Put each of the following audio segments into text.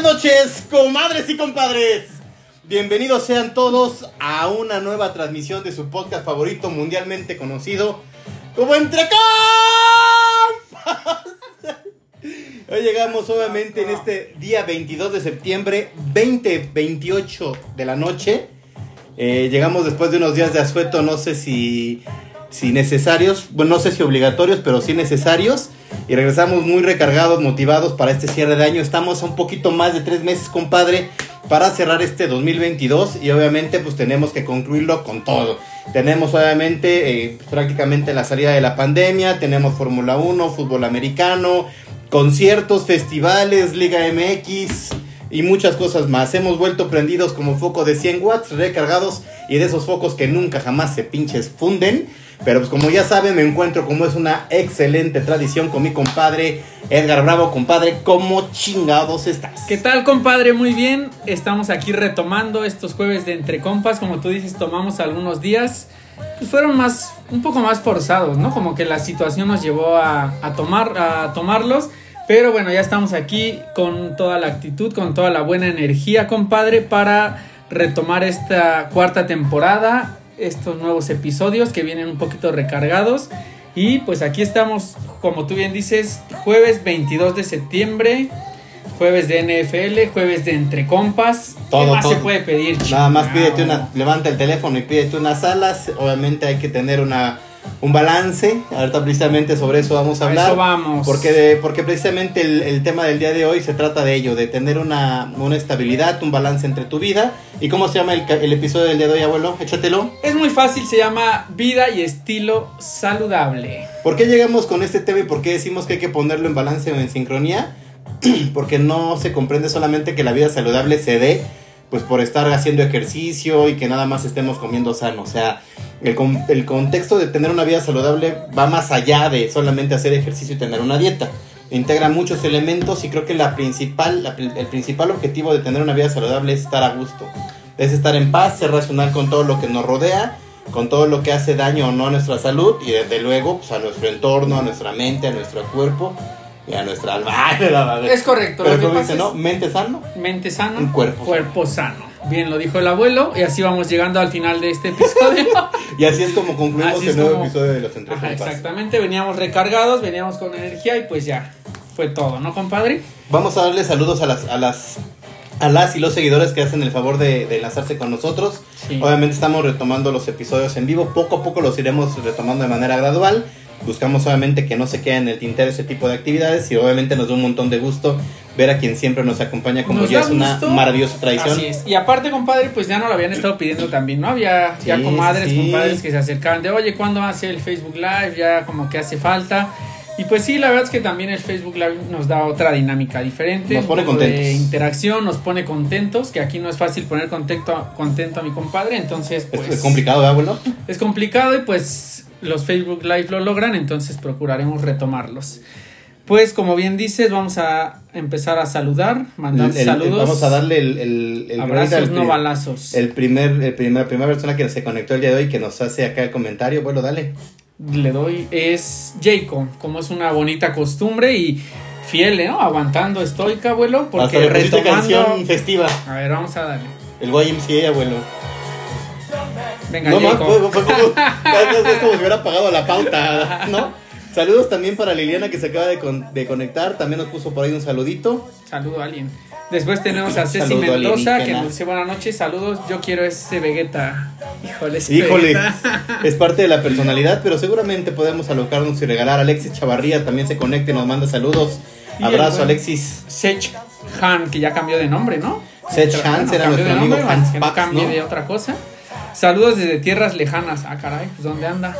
Buenas noches, comadres y compadres. Bienvenidos sean todos a una nueva transmisión de su podcast favorito mundialmente conocido como Entre Compas. Hoy llegamos obviamente en este día 22 de septiembre, 2028 de la noche. Eh, llegamos después de unos días de asueto, no sé si, si necesarios, bueno, no sé si obligatorios, pero sí necesarios. Y regresamos muy recargados, motivados para este cierre de año. Estamos a un poquito más de tres meses, compadre, para cerrar este 2022. Y obviamente, pues tenemos que concluirlo con todo. Tenemos obviamente eh, prácticamente la salida de la pandemia. Tenemos Fórmula 1, fútbol americano, conciertos, festivales, Liga MX y muchas cosas más. Hemos vuelto prendidos como foco de 100 watts, recargados y de esos focos que nunca jamás se pinches funden. Pero pues como ya saben, me encuentro como es una excelente tradición con mi compadre Edgar Bravo. Compadre, ¿cómo chingados estás? ¿Qué tal, compadre? Muy bien. Estamos aquí retomando estos jueves de Entre Compas. Como tú dices, tomamos algunos días. Pues fueron más, un poco más forzados, ¿no? Como que la situación nos llevó a, a tomar, a tomarlos. Pero bueno, ya estamos aquí con toda la actitud, con toda la buena energía, compadre, para retomar esta cuarta temporada estos nuevos episodios que vienen un poquito recargados. Y pues aquí estamos, como tú bien dices, jueves 22 de septiembre, jueves de NFL, jueves de Entre Compas. Todo, ¿Qué más todo. se puede pedir? Nada más pídete una, levanta el teléfono y pídete unas alas. Obviamente hay que tener una, un balance. Ahorita precisamente sobre eso vamos a hablar. eso vamos. Porque, de- porque precisamente el, el tema del día de hoy se trata de ello, de tener una, una estabilidad, un balance entre tu vida. ¿Y cómo se llama el, el episodio del día de hoy, abuelo? Échatelo. Es muy fácil, se llama Vida y Estilo Saludable. ¿Por qué llegamos con este tema y por qué decimos que hay que ponerlo en balance o en sincronía? Porque no se comprende solamente que la vida saludable se dé pues por estar haciendo ejercicio y que nada más estemos comiendo sano. O sea, el, con- el contexto de tener una vida saludable va más allá de solamente hacer ejercicio y tener una dieta. Integra muchos elementos y creo que la principal, la el principal objetivo de tener una vida saludable es estar a gusto. Es estar en paz, ser racional con todo lo que nos rodea, con todo lo que hace daño o no a nuestra salud y desde luego pues, a nuestro entorno, a nuestra mente, a nuestro cuerpo y a nuestra alma. Ay. Es correcto, Pero lo que pasa dice, ¿no? Mente sano. Mente sano, Un cuerpo cuerpo sano. Bien, lo dijo el abuelo y así vamos llegando al final de este episodio. Y así es como concluimos Así el nuevo como- episodio de los Entre Ajá, exactamente, veníamos recargados, veníamos con energía y pues ya, fue todo, ¿no, compadre? Vamos a darle saludos a las, a las, a las y los seguidores que hacen el favor de, de enlazarse con nosotros. Sí. Obviamente estamos retomando los episodios en vivo, poco a poco los iremos retomando de manera gradual. Buscamos obviamente que no se quede en el tintero ese tipo de actividades y obviamente nos da un montón de gusto ver a quien siempre nos acompaña como Nos ya es una gusto. maravillosa tradición. Así es. Y aparte, compadre, pues ya no lo habían estado pidiendo también, ¿no? Había ya Sí, comadres, sí. compadres que se acercaban de, oye, ¿cuándo hace el Facebook Live? Ya como que hace falta. Y pues sí, la verdad es que también el Facebook Live nos da otra dinámica diferente. Nos pone poco de contentos. interacción, nos pone contentos, que aquí no es fácil poner contento, contento a mi compadre, entonces Es- pues... es complicado, ¿verdad, abuelo? Es complicado y pues los Facebook Live lo logran, entonces procuraremos retomarlos. Pues como bien dices, vamos a empezar a saludar, mandar El- el- saludos. vamos a darle el, el, el abrazos, no balazos. El primer, el primer, la primera persona que se conectó el día de hoy que nos hace acá el comentario, bueno, dale. Le doy es Jacob, como es una bonita costumbre y fiel, ¿no? Aguantando estoica, abuelo, Hasta porque pusiste retomando. canción festiva. A ver, vamos a darle. El YMCA, abuelo. Venga, No, más, fue, fue como, es, como si hubiera pagado la pauta, ¿no? Saludos también para Liliana que se acaba de, con- de conectar. También nos puso por ahí un saludito. Saludo a alguien. Después tenemos a Ceci Saludo Mendoza que nos dice buenas noches, saludos. Yo quiero ese Vegeta. Híjole, ese Híjole, Vegeta. es parte de la personalidad, pero seguramente podemos alocarnos y regalar. Alexis Chavarría también se conecta y nos manda saludos. Y Abrazo, Alexis. Sech Han, que ya cambió de nombre, ¿no? Sech Han cambió nuestro amigo Hans que no Pax, cambie ¿no? de otra cosa. Saludos desde tierras lejanas. Ah, caray, pues ¿dónde anda?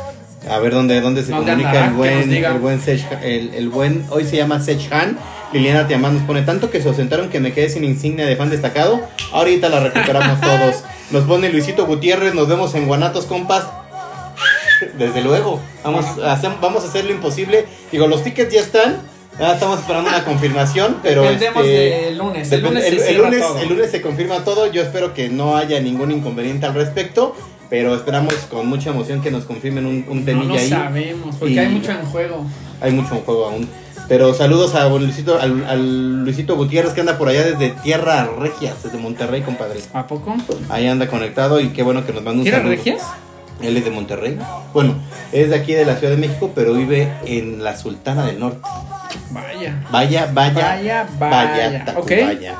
A ver dónde, dónde se ¿Dónde comunica andará? el Que buen, nos diga. el buen Sech, el, el buen, hoy se llama Sech Han. Liliana Tiamán nos pone tanto que se ausentaron que me quedé sin insignia de fan destacado. Ahorita la recuperamos todos. Nos pone Luisito Gutiérrez, nos vemos en Guanatos, compas. Desde luego, vamos a hacer, vamos a hacer lo imposible. Digo, los tickets ya están. Ah, estamos esperando una confirmación, pero Dependemos este, del lunes. El lunes, se el, lunes, todo. el lunes se confirma todo. Yo espero que no haya ningún inconveniente al respecto. Pero esperamos con mucha emoción que nos confirmen un, un No temilla lo ahí. sabemos, porque Y- hay mucho en juego. Hay mucho en juego aún. Pero saludos a Luisito, al, al, Luisito Gutiérrez que anda por allá desde Tierra Regias, desde Monterrey, compadre. ¿A poco? Ahí anda conectado y qué bueno que nos manda un ¿Tierra Regias? Él es de Monterrey. Bueno, es de aquí de la Ciudad de México, pero vive en la Sultana del Norte. Vaya. Vaya, vaya. Vaya, vaya. taco, Ok. vaya.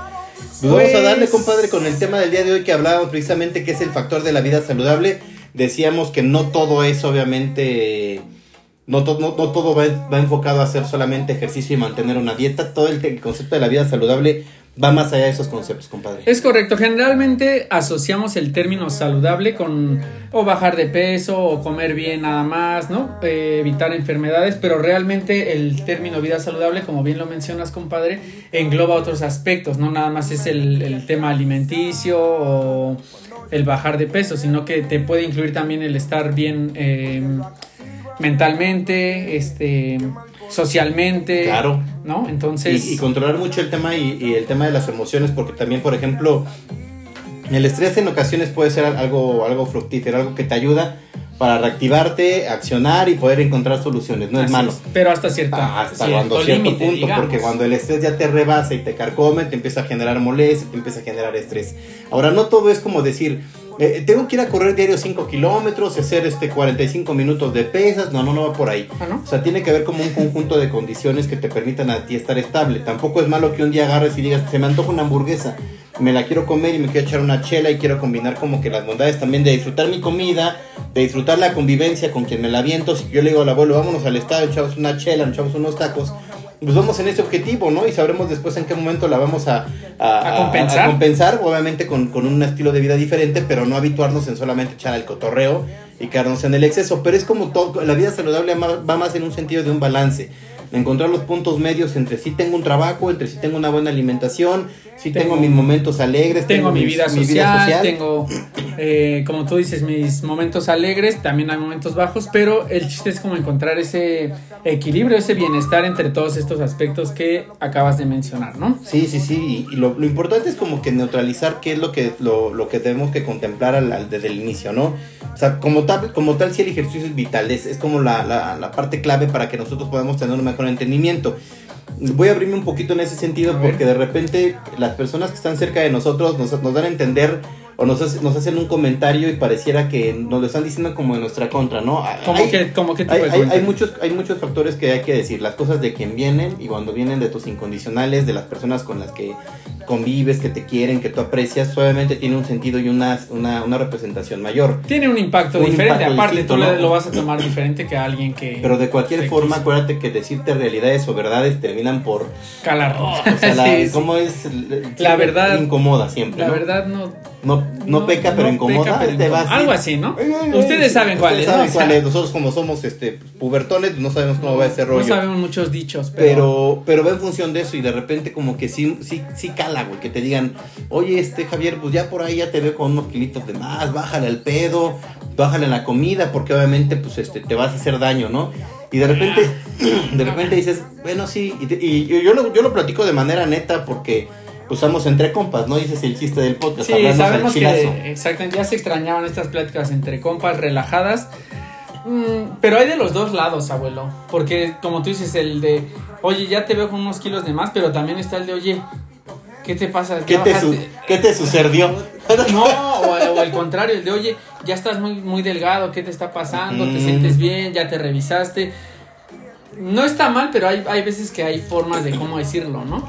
Pues vamos a Pues- darle, compadre, con el tema del día de hoy que hablábamos precisamente que es el factor de la vida saludable. Decíamos que no todo es obviamente... No, to- no, no todo va, va enfocado a hacer solamente ejercicio y mantener una dieta. Todo el, el concepto de la vida saludable va más allá de esos conceptos, compadre. Es correcto, generalmente asociamos el término saludable con o bajar de peso o comer bien nada más, ¿no? Eh, evitar enfermedades, pero realmente el término vida saludable, como bien lo mencionas, compadre, engloba otros aspectos, no nada más es el, tema alimenticio o el bajar de peso, sino que te puede incluir también el estar bien eh, mentalmente, este, socialmente, Claro. ¿no? Entonces... Y, y controlar mucho el tema y, y el tema de las emociones, porque también, por ejemplo, el estrés en ocasiones puede ser algo, algo fructífero, algo que te ayuda para reactivarte, accionar y poder encontrar soluciones. No es Así malo. es, pero hasta cierta Hasta cuando cierto límite, punto, digamos. porque cuando el estrés ya te rebasa y te carcome, te empieza a generar molestia, te empieza a generar estrés. Ahora, no todo es como decir, eh, tengo que ir a correr diario 5 kilómetros, hacer este 45 minutos de pesas, no, no, no va por ahí. Ah, ¿no? O sea, tiene que haber como un conjunto de condiciones que te permitan a ti estar estable. Tampoco es malo que un día agarres y digas, se me antoja una hamburguesa, me la quiero comer y me quiero echar una chela y quiero combinar como que las bondades también de disfrutar mi comida, de disfrutar la convivencia con quien me la aviento. Si yo le digo al abuelo, vámonos al estadio, echamos una chela, echamos unos tacos. Pues vamos en ese objetivo, ¿no? Y sabremos después en qué momento la vamos a, A compensar. a compensar, obviamente con, con un estilo de vida diferente, pero no habituarnos en solamente echar el cotorreo y quedarnos en el exceso. Pero es como todo, la vida saludable va más en un sentido de un balance. Encontrar los puntos medios entre si tengo un trabajo, entre si tengo una buena alimentación, si tengo, Tengo- mis momentos alegres, Tengo mi mis- vida social, tengo, eh, como tú dices, mis momentos alegres, también hay momentos bajos, pero el chiste es como encontrar ese equilibrio, ese bienestar entre todos estos aspectos que acabas de mencionar, ¿no? Sí, sí, sí. Y, lo, lo importante es como que neutralizar qué es lo que, lo, lo que tenemos que contemplar al- al- desde el inicio, ¿no? O sea, como tal, como tal si el ejercicio es vital, es, es como la, la, la parte clave para que nosotros podamos tener mejor entendimiento. Voy a abrirme un poquito en ese sentido porque de repente las personas que están cerca de nosotros nos, nos dan a entender o nos, hace- nos hacen un comentario y pareciera que nos lo están diciendo como en nuestra contra, ¿no? Como Hay- que, como que hay, hay- hay muchos, hay muchos factores que hay que decir. Las cosas de quien vienen y cuando vienen de tus incondicionales, de las personas con las que convives, que te quieren, que tú aprecias, obviamente tiene un sentido y una, una, una representación mayor. Tiene un impacto Un diferente, impacto aparte distinto, tú lo vas a tomar diferente que a alguien que... Pero de cualquier forma, quiso acuérdate que decirte realidades o verdades terminan por... Calar. O sea, la- Sí, sí. ¿cómo es? La verdad- Incomoda siempre, La ¿no? verdad no... No, no, peca, pero no incomoda. peca, pero te incomoda. vas y- Algo así, ¿no? Ustedes saben cuál es, saben cuál es. Nosotros como somos este pubertones, no sabemos cómo va ese rollo. No sabemos muchos dichos, pero... Pero, pero va en función de eso y de repente como que sí, sí, sí cala, güey, que te digan, oye, este Javier, pues ya por ahí ya te veo con unos kilitos de más, bájale al pedo, bájale a la comida, porque obviamente pues este te vas a hacer daño, ¿no? Y de repente, de repente dices, bueno, sí, y, te- y yo, yo lo, yo lo platico de manera neta porque estamos entre compas, ¿no? Dices el chiste del podcast, Sí, sabemos que exactamente ya se extrañaban estas pláticas entre compas relajadas. Mm, pero hay de los dos lados, abuelo. Porque como tú dices, el de, oye, ya te veo con unos kilos de más, pero también está el de, oye, ¿qué te pasa? ¿Qué ¿Ya te, su- bajaste?" ¿Qué te sucedió? No, o, o al contrario, el de, oye, ya estás muy, muy delgado, ¿qué te está pasando? ¿Te Mm. sientes bien? ¿Ya te revisaste? No está mal, pero hay, hay veces que hay formas de cómo decirlo, ¿no?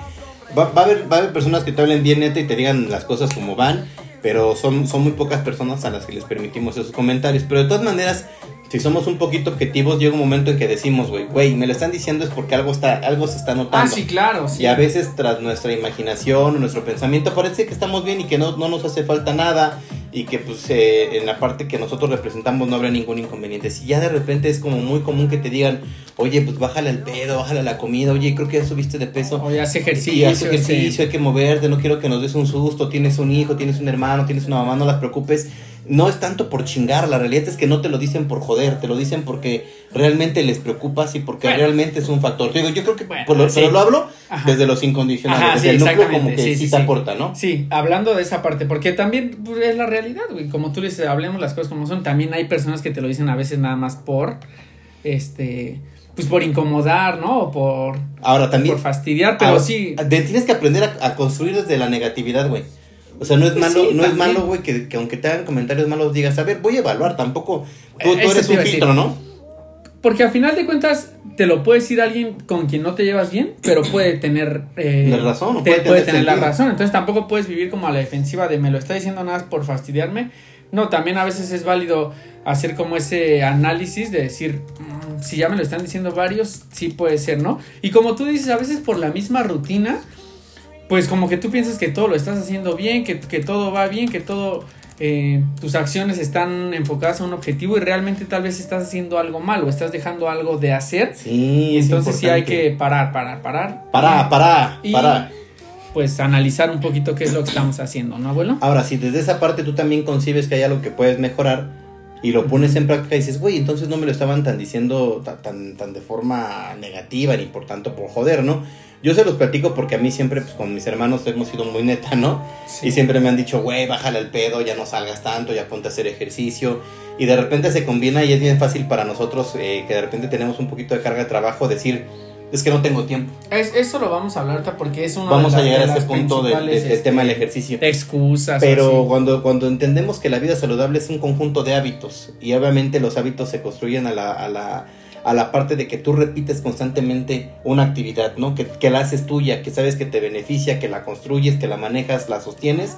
Va, va a haber, va a haber personas que te hablen bien neta y te digan las cosas como van, pero son, son muy pocas personas a las que les permitimos esos comentarios. Pero de todas maneras, si somos un poquito objetivos, llega un momento en que decimos, güey, güey, me lo están diciendo es porque algo está, algo se está notando. Ah, sí, claro, sí. Y a veces tras nuestra imaginación o nuestro pensamiento parece que estamos bien y que no, no nos hace falta nada y que pues eh, en la parte que nosotros representamos no habrá ningún inconveniente. Si ya de repente es como muy común que te digan, oye, pues bájale al pedo, bájale a la comida, oye, creo que ya subiste de peso. O ya hace Sí, ejercicio. haz ejercicio, sí. hay que moverte, no quiero que nos des un susto, tienes un hijo, tienes un hermano, tienes una mamá, no las preocupes. No es tanto por chingar, la realidad es que no te lo dicen por joder, te lo dicen porque realmente les preocupas y porque Bueno. realmente es un factor. Te digo, yo creo que Bueno, por lo, sí. pero lo hablo Ajá. desde los incondicionales, Ajá, desde sí, el núcleo como que sí, te aporta, ¿no? Sí, hablando de esa parte, porque también pues, es la realidad, güey. Como tú le dices, hablemos las cosas como son. También hay personas que te lo dicen a veces nada más por, este, pues por incomodar, ¿no? O por, Ahora también. por fastidiar, pero ahora, sí. de- tienes que aprender a, a construir desde la negatividad, güey. O sea, no es Pues malo, sí, no es malo, güey, que, que aunque te hagan comentarios malos digas, a ver, voy a evaluar, tampoco. Tú, eres un filtro, ¿no? Porque al final de cuentas te lo puede decir alguien con quien no te llevas bien, pero puede tener eh, La razón, te- puede puede, tener la razón. Entonces tampoco puedes vivir como a la defensiva de me lo está diciendo nada más por fastidiarme. No, también a veces es válido hacer como ese análisis de decir "Mm, si ya me lo están diciendo varios, sí puede ser, ¿no? Y como tú dices, a veces por la misma rutina, pues como que tú piensas que todo lo estás haciendo bien, que, que todo va bien, que todo eh, tus acciones están enfocadas a un objetivo y realmente tal vez estás haciendo algo mal o estás dejando algo de hacer. Sí, Y es entonces sí hay que parar, parar, parar. Para, para, Y- para. Pues analizar un poquito qué es lo que estamos haciendo, ¿no, abuelo? Ahora, si desde esa parte tú también concibes que hay algo que puedes mejorar y lo pones en práctica y dices, güey, entonces no me lo estaban tan diciendo ta- tan, tan de forma negativa ni por tanto por joder, ¿no? Yo se los platico porque a mí siempre, pues con mis hermanos hemos sido muy neta, ¿no? Y siempre me han dicho, güey, bájale el pedo, ya no salgas tanto, ya ponte a hacer ejercicio. Y de repente se combina y es bien fácil para nosotros eh, que de repente tenemos un poquito de carga de trabajo decir, es que no tengo tiempo. Es- eso lo vamos a hablar ahorita porque es uno Vamos de a la- llegar a este las punto de- de- principales, del este, tema del ejercicio. Excusas. Pero así. cuando, cuando entendemos que la vida saludable es un conjunto de hábitos y obviamente los hábitos se construyen a la, a la, a la parte de que tú repites constantemente una actividad, ¿no? Que, que la haces tuya, que sabes que te beneficia, que la construyes, que la manejas, la sostienes.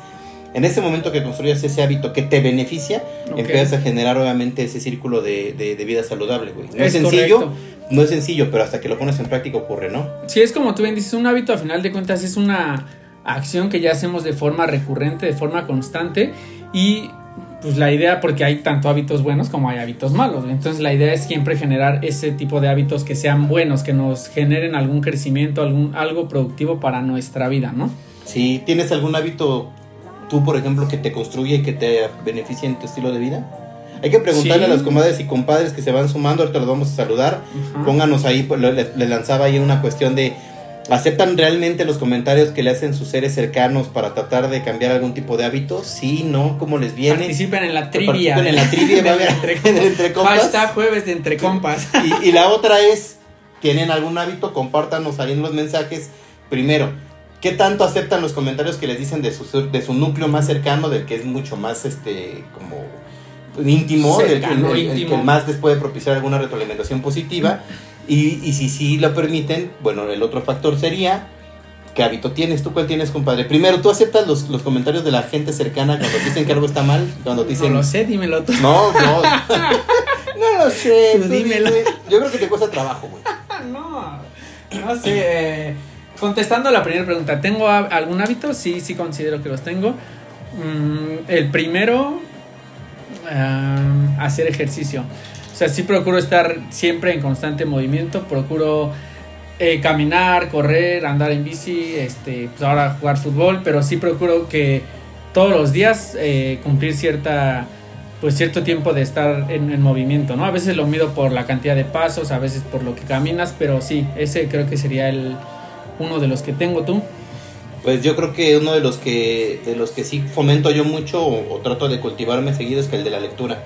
En ese momento que construyas ese hábito que te beneficia, Ok. empiezas a generar obviamente ese círculo de, de- de vida saludable, güey. No es, Es sencillo, correcto. no es sencillo, pero hasta que lo pones en práctica ocurre, ¿no? Si es como tú bien dices, un hábito a final de cuentas es una acción que ya hacemos de forma recurrente, de forma constante y pues la idea, porque hay tanto hábitos buenos como hay hábitos malos, entonces la idea es siempre generar ese tipo de hábitos que sean buenos, que nos generen algún crecimiento, algún, algo productivo para nuestra vida, ¿no? Si tienes algún hábito, tú por ejemplo, que te construye y que te beneficie en tu estilo de vida, hay que preguntarle Sí. a las comadres y compadres que se van sumando, ahorita los vamos a saludar, pónganos ahí, pues, le, le lanzaba ahí una cuestión de, ¿aceptan realmente los comentarios que le hacen sus seres cercanos para tratar de cambiar algún tipo de hábito? Sí, no, ¿cómo les viene? Participen en la trivia. Participen en la trivia, entre, en Entre Compas. Hashtag jueves de entre compas. Y, y la otra es, ¿tienen algún hábito? Compártanos ahí en los mensajes. Primero, ¿qué tanto aceptan los comentarios que les dicen de su, de su núcleo más cercano, del que es mucho más, este, como íntimo, del que, el- que más les puede propiciar alguna retroalimentación positiva? Y, y si sí lo permiten, bueno, el otro factor sería... ¿Qué hábito tienes? ¿Tú cuál tienes, compadre? Primero, ¿tú aceptas los, los comentarios de la gente cercana cuando te dicen que algo está mal? Cuando te No dicen... lo sé, dímelo tú. No, no. no lo sé. Tú tú dímelo. dime. Yo creo que te cuesta trabajo, güey. No, no sé. eh, contestando la primera pregunta, ¿tengo algún hábito? Sí, sí considero que los tengo. Mm, el primero, ah, hacer ejercicio. O sea, sí procuro estar siempre en constante movimiento, procuro eh, caminar, correr, andar en bici, este, pues ahora jugar fútbol, pero sí procuro que todos los días eh, cumplir cierta pues cierto tiempo de estar en, en movimiento, ¿no? A veces lo mido por la cantidad de pasos, a veces por lo que caminas, pero sí, ese creo que sería el uno de los que tengo tú. Pues yo creo que uno de los que de los que sí fomento yo mucho o, o trato de cultivarme seguido es que el de la lectura.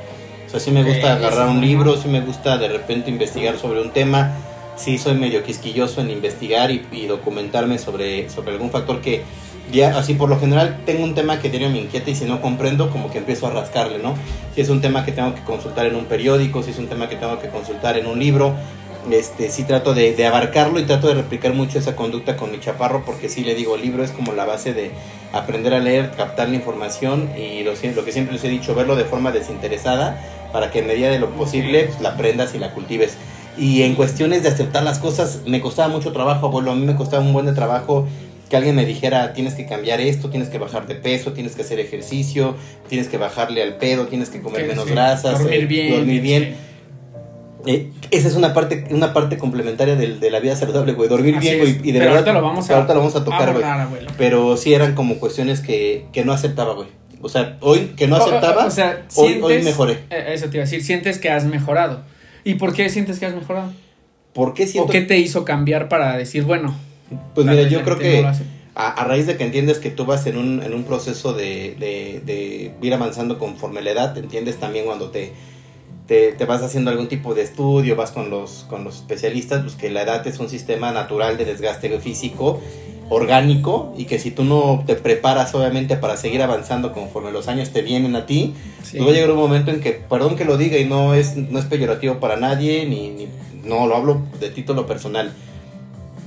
O sea, sí me gusta agarrar un libro, sí me gusta de repente investigar sobre un tema. Sí soy medio quisquilloso en investigar y, y documentarme sobre, sobre algún factor que ya así por lo general tengo un tema que diario me inquieta y si no comprendo como que empiezo a rascarle, ¿no? Si es un tema que tengo que consultar en un periódico, si es un tema que tengo que consultar en un libro, este sí trato de, de abarcarlo y trato de replicar mucho esa conducta con mi chaparro porque sí le digo, el libro es como la base de aprender a leer, captar la información y lo, lo que siempre les he dicho, verlo de forma desinteresada para que en medida de lo posible pues, la aprendas y la cultives. Y en cuestiones de aceptar las cosas, me costaba mucho trabajo, abuelo, a mí me costaba un buen de trabajo que alguien me dijera, tienes que cambiar esto, tienes que bajar de peso, tienes que hacer ejercicio, tienes que bajarle al pedo, tienes que comer menos sí, grasas, dormir eh, bien. dormir bien. Eh, esa es una parte, una parte complementaria del- de, la vida saludable, güey. Dormir Así bien, güey. Y de Pero verdad, ahorita lo vamos a, ahorita lo vamos a tocar, güey. Pero sí eran como cuestiones que, que no aceptaba, güey. O sea, hoy que no o- aceptaba, o sea, hoy, hoy mejoré. eh, Eso te iba a decir, sientes que has mejorado. ¿Y por qué sientes que has mejorado? ¿Por qué siento? ¿O qué te hizo cambiar para decir, bueno, Pues mira, yo creo no que a, a raíz de que entiendes que tú vas en un, en un proceso de, de, de ir avanzando conforme la edad, entiendes también cuando te te, te, vas haciendo algún tipo de estudio, vas con los, con los especialistas, pues que la edad es un sistema natural de desgaste físico orgánico y que si tú no te preparas obviamente para seguir avanzando conforme los años te vienen a ti, sí. luego llegar un momento en que, perdón que lo diga y no es, no es peyorativo para nadie, ni, ni no lo hablo de título personal,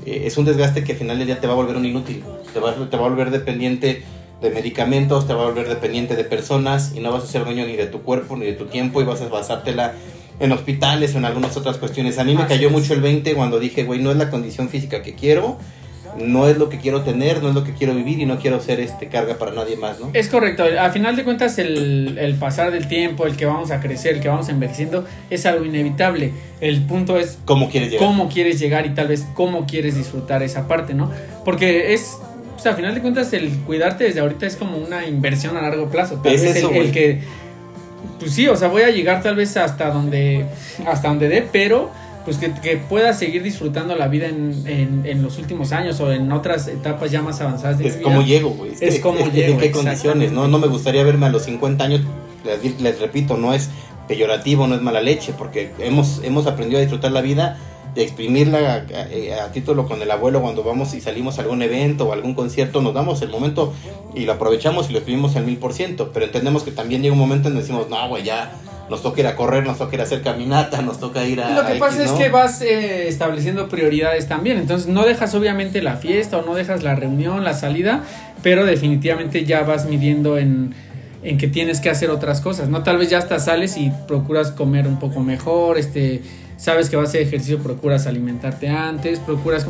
eh, es un desgaste que al final del día te va a volver un inútil, te va, te va a volver dependiente de medicamentos, te va a volver dependiente de personas y no vas a ser dueño ni de tu cuerpo ni de tu tiempo y vas a basártela en hospitales o en algunas otras cuestiones. A mí me cayó mucho el 20 cuando dije, güey, no es la condición física que quiero, no es lo que quiero tener, no es lo que quiero vivir y no quiero ser este carga para nadie más, ¿no? Es correcto, a final de cuentas el, el, pasar del tiempo, el que vamos a crecer, el que vamos envejeciendo, es algo inevitable. El punto es cómo quieres llegar. Cómo quieres llegar y tal vez cómo quieres disfrutar esa parte, ¿no? Porque es, pues, a final de cuentas el cuidarte desde ahorita es como una inversión a largo plazo. Tal es vez eso, el, el que, pues sí, o sea, voy a llegar tal vez hasta donde, hasta donde dé, pero pues que, que puedas seguir disfrutando la vida en, en, en, los últimos años o en otras etapas ya más avanzadas de es mi como vida. llego, güey. Es, es como llego. ¿En qué condiciones? ¿no? no me gustaría verme a los 50 años, les, les, repito, no es peyorativo, no es mala leche, porque hemos, hemos aprendido a disfrutar la vida exprimirla a, a, a, título con el abuelo cuando vamos y salimos a algún evento o algún concierto, nos damos el momento y lo aprovechamos y lo exprimimos al mil por ciento, pero entendemos que también llega un momento en que decimos, no, güey, ya nos toca ir a correr, nos toca ir a hacer caminata, nos toca ir a... Lo que X, pasa ¿no? es que vas eh, estableciendo prioridades también, entonces no dejas obviamente la fiesta o no dejas la reunión, la salida, pero definitivamente ya vas midiendo en, en que tienes que hacer otras cosas, ¿no? Tal vez ya hasta sales y procuras comer un poco mejor, este sabes que vas a hacer ejercicio, procuras alimentarte antes, procuras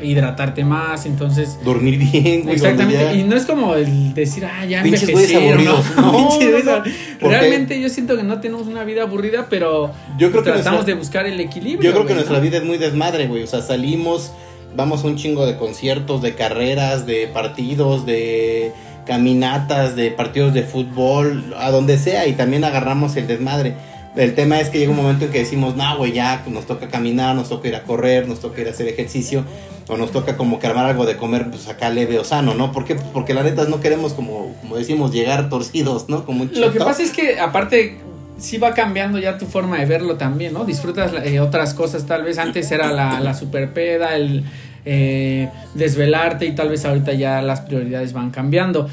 hidratarte más, entonces... Dormir bien, güey. Exactamente, ya... y no es como el decir, ah, ya Pinches aburridos. ¿no? No, no, no. Realmente yo siento que no tenemos una vida aburrida, pero yo creo que tratamos nuestra... de buscar el equilibrio. Yo creo que nuestra vida es muy desmadre, güey. O sea, salimos, vamos a un chingo de conciertos, de carreras, de partidos, de caminatas, de partidos de fútbol, a donde sea, y también agarramos el desmadre. El tema es que llega un momento en que decimos, no, güey, ya nos toca caminar, nos toca ir a correr, nos toca ir a hacer ejercicio, o nos toca como que armar algo de comer, pues acá leve o sano, ¿no? ¿Por qué? Pues porque la neta no queremos, como, como decimos, llegar torcidos, ¿no? Como un Lo que pasa es que, aparte, sí va cambiando ya tu forma de verlo también, ¿no? Disfrutas eh, otras cosas, tal vez antes era la, la super peda, el eh, desvelarte, y tal vez ahorita ya las prioridades van cambiando.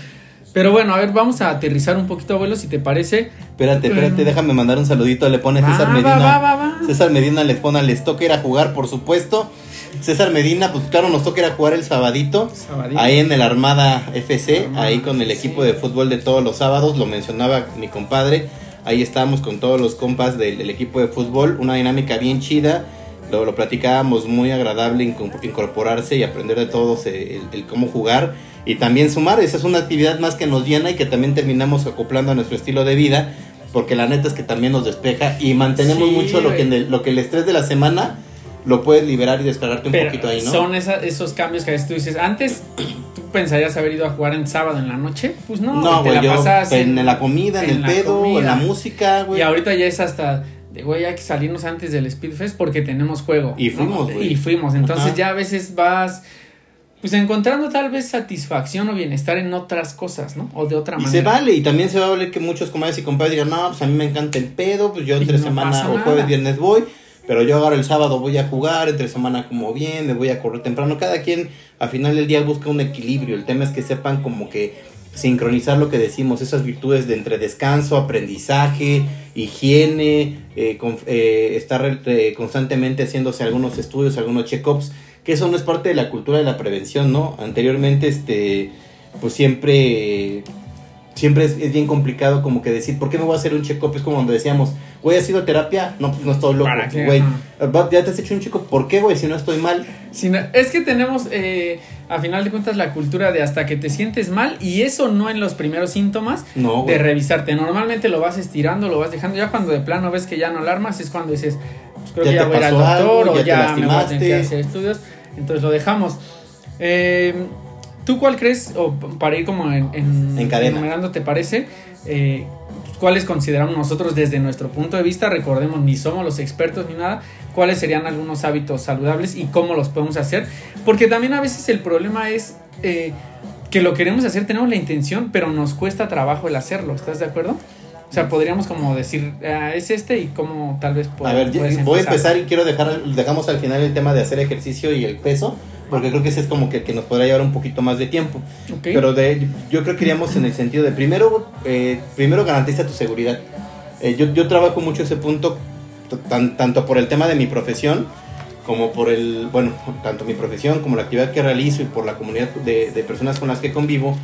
Pero bueno, a ver, vamos a aterrizar un poquito, abuelo, si te parece. Espérate, espérate, um, déjame mandar un saludito. Le pone César va, Medina. Va, va, César Medina les pone, les toca ir a jugar, por supuesto. César Medina, pues claro, nos toca ir a jugar el sabadito. Sabadito. Ahí en el Armada FC, Armada, ahí con el equipo de fútbol de todos los sábados. Lo mencionaba mi compadre. Ahí estábamos con todos los compas del, del equipo de fútbol. Una dinámica bien chida. Lo, lo platicábamos muy agradable incorporarse y aprender de todos el, el, el cómo jugar y también sumar. Esa es una actividad más que nos llena y que también terminamos acoplando a nuestro estilo de vida, porque la neta es que también nos despeja y mantenemos Sí, mucho lo que, en el, lo que el estrés de la semana lo puedes liberar y descargarte un Pero poquito ahí, ¿no? Son esa- esos cambios que a veces tú dices, antes tú pensarías haber ido a jugar en sábado en la noche, pues no, no, te güey, la yo pasas en, la comida, en, en el pedo, comida. en la música, güey. Y ahorita ya es hasta güey, hay que salirnos antes del Speedfest porque tenemos juego. Y fuimos, güey. Y fuimos. Entonces Ajá. ya a veces vas, pues encontrando tal vez satisfacción o bienestar en otras cosas, ¿no? O de otra Y manera. se vale, y también se va a valer que muchos comadres y compadres digan, no, pues a mí me encanta el pedo, pues yo entre no semana o jueves, viernes voy, pero yo ahora el sábado voy a jugar, entre semana como bien, me voy a correr temprano. Cada quien al final del día busca un equilibrio, el tema es que sepan como que sincronizar lo que decimos, esas virtudes de entre descanso, aprendizaje, higiene, eh, con- eh, estar eh, constantemente haciéndose algunos estudios, algunos check-ups, que eso no es parte de la cultura de la prevención, ¿no? Anteriormente, este, pues siempre, siempre es, es bien complicado como que decir, ¿por qué me voy a hacer un check-up? Es como cuando decíamos, güey, ¿has ido a terapia? No, pues no estoy loco, güey. ¿Ya te has hecho un check-up? ¿Por qué, güey? Si no estoy mal. Si no- es que tenemos, eh, a final de cuentas, la cultura de hasta que te sientes mal y eso no en los primeros síntomas No, de revisarte. Normalmente lo vas estirando, lo vas dejando. Ya cuando de plano ves que ya no alarmas, es cuando dices, pues creo Ya que ya voy a ir al doctor algo, o ya te ya me voy a tener lastimaste. que hacer estudios. Entonces lo dejamos. Eh, ¿Tú cuál crees, o para ir como en, en, En cadena. enumerando, te parece? Eh, ¿Cuáles consideramos nosotros desde nuestro punto de vista? Recordemos, ni somos los expertos ni nada. ¿Cuáles serían algunos hábitos saludables y cómo los podemos hacer? Porque también a veces el problema es eh, que lo queremos hacer, tenemos la intención, pero nos cuesta trabajo el hacerlo. ¿Estás de acuerdo? O sea, podríamos como decir, ah, es este y cómo tal vez A ver, voy a empezar y quiero dejar, dejamos al final el tema de hacer ejercicio y el peso, porque creo que ese es como que, que nos podrá llevar un poquito más de tiempo. Pero de, yo creo que iríamos en el sentido de primero, eh, primero garantiza tu seguridad. Eh, yo, yo trabajo mucho ese punto, tanto por el tema de mi profesión, como por el, bueno, tanto mi profesión como la actividad que realizo y por la comunidad de, de personas con las que convivo,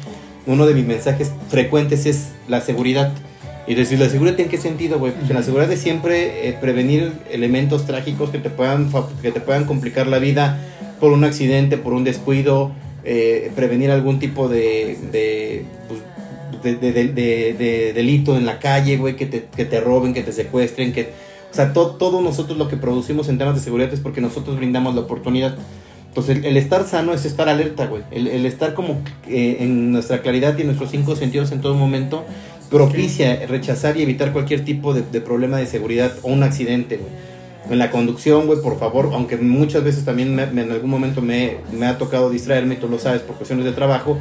uno de mis mensajes frecuentes es la seguridad. Y decir, la seguridad tiene qué sentido, güey. Pues la seguridad es siempre eh, prevenir elementos trágicos que te puedan que te puedan complicar la vida por un accidente, por un descuido, eh, prevenir algún tipo de, de, pues, de, de, delito en la calle, güey, que te, que te roben, que te secuestren, que o sea, todo nosotros lo que producimos en temas de seguridad es porque nosotros brindamos la oportunidad. Entonces, el, estar sano es estar alerta, güey. El, estar como eh, en nuestra claridad y en nuestros cinco sentidos en todo momento propicia rechazar y evitar cualquier tipo de, problema de seguridad o un accidente, güey. En la conducción, güey, por favor, aunque muchas veces también en algún momento me, me, ha tocado distraerme, tú lo sabes, por cuestiones de trabajo,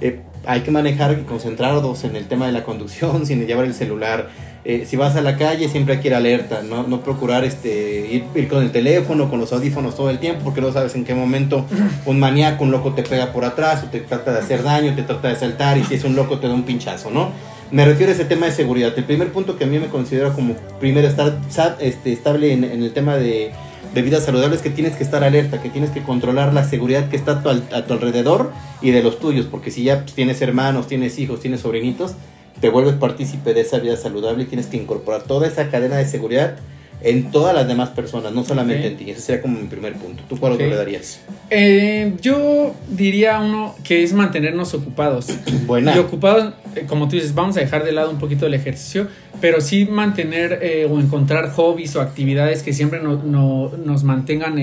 eh, hay que manejar y concentrarnos en el tema de la conducción, sin llevar el celular eh, si vas a la calle siempre hay que ir alerta, no, no procurar este, ir, con el teléfono, con los audífonos todo el tiempo, porque no sabes en qué momento un maníaco, un loco te pega por atrás o te trata de hacer daño, te trata de saltar y si es un loco te da un pinchazo, ¿no? Me refiero a ese tema de seguridad. El primer punto que a mí me considera como primero estar este, estable en, el tema de, de vida saludable es que tienes que estar alerta, que tienes que controlar la seguridad que está a tu alrededor y de los tuyos, porque si ya tienes hermanos, tienes hijos, tienes sobrinitos, te vuelves partícipe de esa vida saludable y tienes que incorporar toda esa cadena de seguridad en todas las demas personas, no solamente en ti. Ese sería como mi primer punto. ¿Tú cuál otro le darías? Eh, yo diría uno que es mantenernos ocupados. Buena. Y ocupados, eh, como tú dices, vamos a dejar de lado un poquito el ejercicio, pero sí mantener eh, o encontrar hobbies o actividades que siempre nos mantengan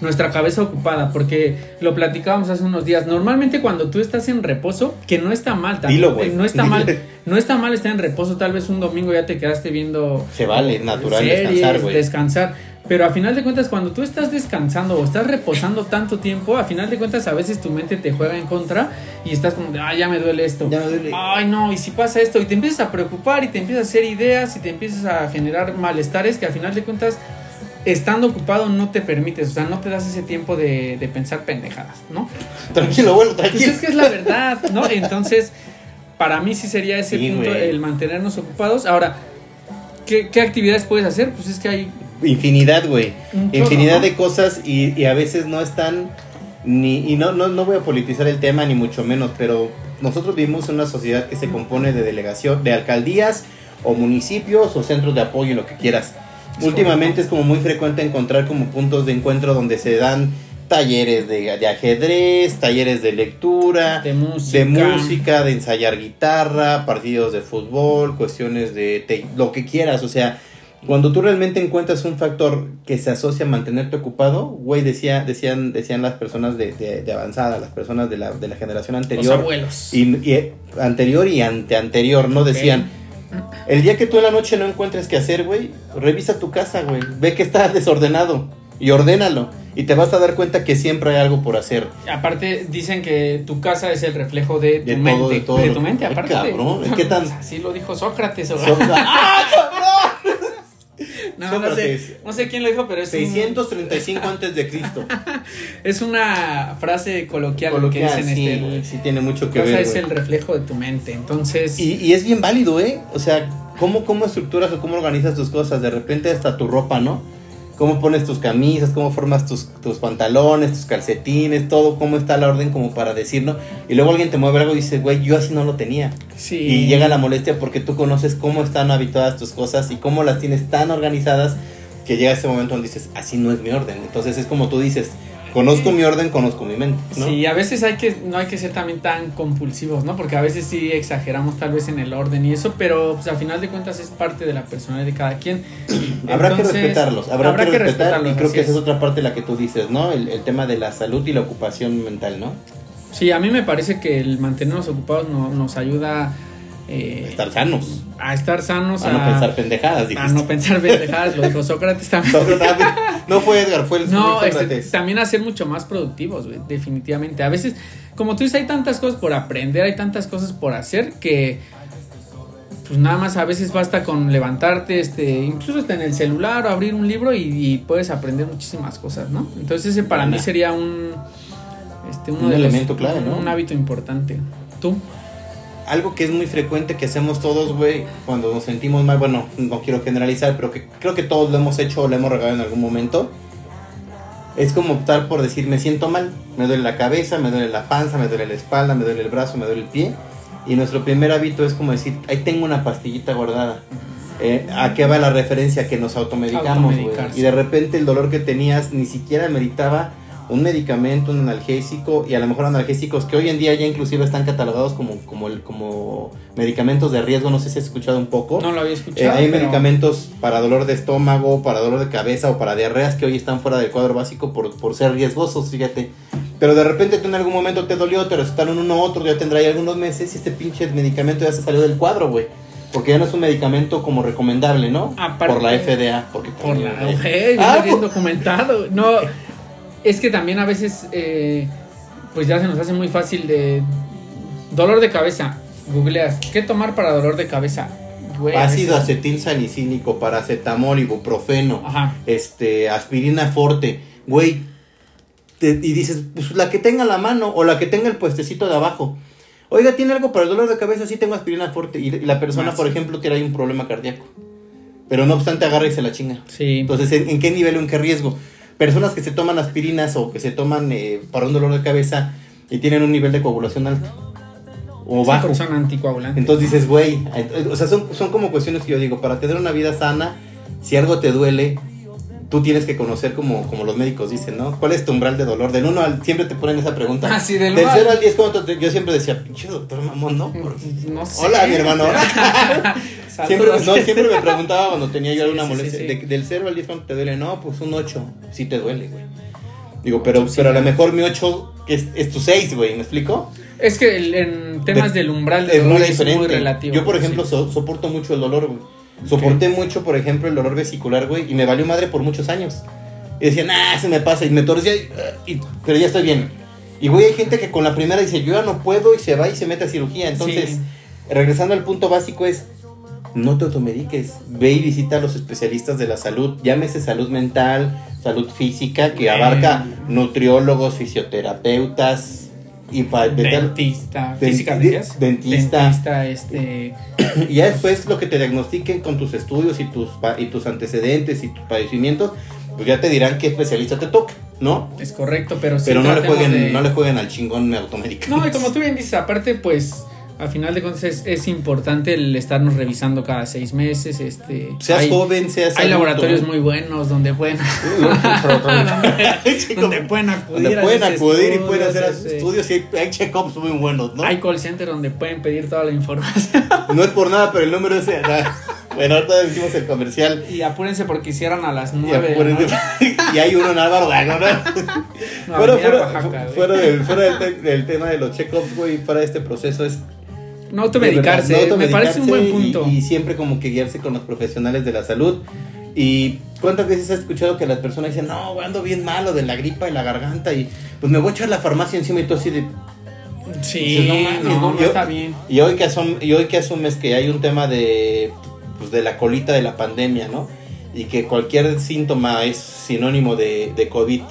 nuestra cabeza ocupada, porque lo platicábamos hace unos días. Normalmente cuando tú estás en reposo, que no está mal también, no está mal, no está mal estar en reposo, tal vez un domingo ya te quedaste viendo se vale, natural descansar, descansar, pero a final de cuentas cuando tú estás descansando o estás reposando tanto tiempo, a final de cuentas a veces tu mente te juega en contra y estás como de, ay, ya me duele esto. Ya me duele. Ay, no, y si pasa esto y te empiezas a preocupar y te empiezas a hacer ideas y te empiezas a generar malestares que a final de cuentas estando ocupado no te permites, o sea, no te das ese tiempo de, pensar pendejadas, ¿no? Tranquilo, bueno, tranquilo. Pues es que es la verdad, ¿no? Entonces, para mí sí sería ese punto, el mantenernos ocupados. Ahora, ¿qué, actividades puedes hacer? Pues es que hay... Infinidad, güey. Infinidad de cosas y, a veces no están ni... Y no, no, no voy a politizar el tema, ni mucho menos, pero nosotros vivimos en una sociedad que se compone de delegación, de alcaldías o municipios o centros de apoyo, lo que quieras Últimamente es como muy frecuente encontrar como puntos de encuentro donde se dan talleres de, ajedrez, talleres de lectura, de música. de música, de ensayar guitarra, partidos de fútbol, cuestiones de lo que quieras, o sea, cuando tú realmente encuentras un factor que se asocia a mantenerte ocupado, güey, decía, decían, decían las personas de, de, avanzada, las personas de la, de la generación anterior. Los abuelos. Y, anterior y ante anterior, ¿no? Decían, el día que tú en la noche no encuentres qué hacer, güey, revisa tu casa, güey. Ve que está desordenado y ordénalo. Y te vas a dar cuenta que siempre hay algo por hacer. Aparte, dicen que tu casa es el reflejo de tu mente. De, tu mente, aparte. cabrón, ¿qué tan...? Así lo dijo Sócrates. No, no sé, quién lo dijo, pero es 635 antes de Cristo. es una frase coloquial, que dicen sí, este, sí tiene mucho que ver. es el reflejo de tu mente, entonces. Y, y, es bien válido, ¿eh? O sea, cómo cómo estructuras o cómo organizas tus cosas, de repente hasta tu ropa, ¿no? Cómo pones tus camisas, cómo formas tus, tus, pantalones, tus calcetines, todo, cómo está la orden como para decirlo. Y luego alguien te mueve algo y dice, güey, yo así no lo tenía. Sí. Y llega la molestia porque tú conoces cómo están habituadas tus cosas y cómo las tienes tan organizadas que llega ese momento donde dices, así no es mi orden. Entonces es como tú dices, Conozco mi orden, conozco mi mente. ¿no? Sí, a veces hay que, no hay que ser también tan compulsivos, ¿no? Porque a veces sí exageramos tal vez en el orden y eso, pero pues, a final de cuentas es parte de la personalidad de cada quien. habrá que respetarlos, habrá, que, respetarlos. Y creo que esa es otra parte de la que tú dices, ¿no? El, el, tema de la salud y la ocupación mental, ¿no? Sí, a mí me parece que el mantenernos ocupados no, nos ayuda eh, estar sanos. A estar sanos. A, no pensar pendejadas. A no pensar pendejadas, lo dijo Sócrates también. no fue Edgar, fue el No, este, también a ser mucho más productivos, definitivamente. A veces, como tú dices, hay tantas cosas por aprender, hay tantas cosas por hacer que pues nada más a veces basta con levantarte, este, incluso hasta en el celular o abrir un libro y, y puedes aprender muchísimas cosas, ¿no? Entonces ese para mí sería un, este, uno Un de los- elemento clave, ¿no? Un hábito importante. ¿Tú? Algo que es muy frecuente que hacemos todos, güey, cuando nos sentimos mal, bueno, no quiero generalizar, pero que creo que todos lo hemos hecho o lo hemos regalado en algún momento. Es como optar por decir, me siento mal, me duele la cabeza, me duele la panza, me duele la espalda, me duele el brazo, me duele el pie. Y nuestro primer hábito es como decir, ahí tengo una pastillita guardada. Eh, ¿A qué va la referencia? Que nos automedicamos, güey. Y de repente el dolor que tenías ni siquiera meritaba un medicamento, un analgésico, y a lo mejor analgésicos que hoy en día ya inclusive están catalogados como, como, el, como medicamentos de riesgo, no sé si has escuchado un poco. No lo había Eh, escuchado. hay pero- medicamentos para dolor de estómago, para dolor de cabeza o para diarreas que hoy están fuera del cuadro básico por, por ser riesgosos, fíjate. Pero de repente tú en algún momento te dolió, te recetaron uno u otro, ya tendrá ahí algunos meses y este pinche medicamento ya se salió del cuadro, güey. Porque ya no es un medicamento como recomendable, ¿no? Aparte- por la FDA. Porque Por la Ah, bien pues- documentado. No, es que también a veces, eh, pues ya se nos hace muy fácil de dolor de cabeza. Googleas, ¿qué tomar para dolor de cabeza? Güey, Ácido acetil salicílico, paracetamol, ibuprofeno, Ajá. este, aspirina forte, güey. te- y dices, pues la que tenga la mano o la que tenga el puestecito de abajo. Oiga, ¿tiene algo para el dolor de cabeza? Sí, tengo aspirina forte. Y la persona, Más. por ejemplo, tiene ahí un problema cardíaco. Pero no obstante, agarra y se la chinga. Sí. Entonces, ¿en, en qué nivel o en qué riesgo? Personas que se toman aspirinas o que se toman eh, para un dolor de cabeza y tienen un nivel de coagulación alto o bajo. son anticoagulantes. Entonces dices, güey, o sea, son, son como cuestiones que yo digo, para tener una vida sana, si algo te duele, tú tienes que conocer como, como los médicos dicen, ¿no? ¿Cuál es tu umbral de dolor? Del 1 al, siempre te ponen esa pregunta. Ah, sí, del del uno al- 0 al 10, ¿cuánto te- yo siempre decía, pinche doctor mamón, ¿no? Por- no sé. Hola, mi hermano. Siempre, no, siempre me preguntaba cuando tenía yo alguna molestia, de- del 0 al 10, ¿cuánto te duele? No, pues un 8, sí te duele, güey. Digo, pero, pero a lo mejor mi 8 es, es tu 6, güey, ¿me explico? Es que el- en temas De- del umbral de es muy dolor es muy relativo. Yo, por ejemplo, so- soporto mucho el dolor, güey. Soporté mucho, por ejemplo, el dolor vesicular, güey, y me valió madre por muchos años. Y decía, nah, se me pasa, y me torcía, y, y- pero ya estoy bien. Y, güey, hay gente que con la primera dice, yo ya no puedo, y se va y se mete a cirugía. Entonces, Sí. regresando al punto básico es, no te automediques. Ve y visita a los especialistas de la salud, llámese salud mental, salud física, que abarca nutriólogos, fisioterapeutas, y para Dentista, Den- física, de- dentista. Dentista, este. Y ya después lo que te diagnostiquen con tus estudios y tus, y tus antecedentes y tus padecimientos, pues ya te dirán qué especialista te toca, ¿no? Es correcto, pero sí Pero no le, jueguen, de- no le jueguen al chingón automédico. No, y como tú bien dices, aparte, pues, al final de cuentas es, es importante el estarnos revisando cada seis meses, este... Seas hay, joven, seas hay adulto. laboratorios muy buenos donde pueden, donde pueden acudir donde pueden acudir y pueden hacer este, estudios y hay, hay check-ups muy buenos, ¿no? Hay call center donde pueden pedir toda la información. No es por nada, pero el número es... Bueno, ahorita decimos el comercial. y apúrense porque hicieran a las Y, nueve y hay uno en Álvaro ¿no? Fuera, fuera, Oaxaca, fuera del, fuera del, te- del tema de los check-ups, güey, para este proceso es No automedicarse, verdad, no me parece un buen automedicarse punto. Y, y siempre como que guiarse con los profesionales de la salud. Y cuántas veces has escuchado que las personas dicen, no, ando bien malo de la gripa y la garganta y pues me voy a echar la farmacia encima y todo así de... Sí, Dices, no mames, no, ¿no? no Yo- está bien. Y hoy que, asum- y hoy que asumes que hay un tema de, pues, de la colita de la pandemia, ¿no? Y que cualquier síntoma es sinónimo de, de COVID.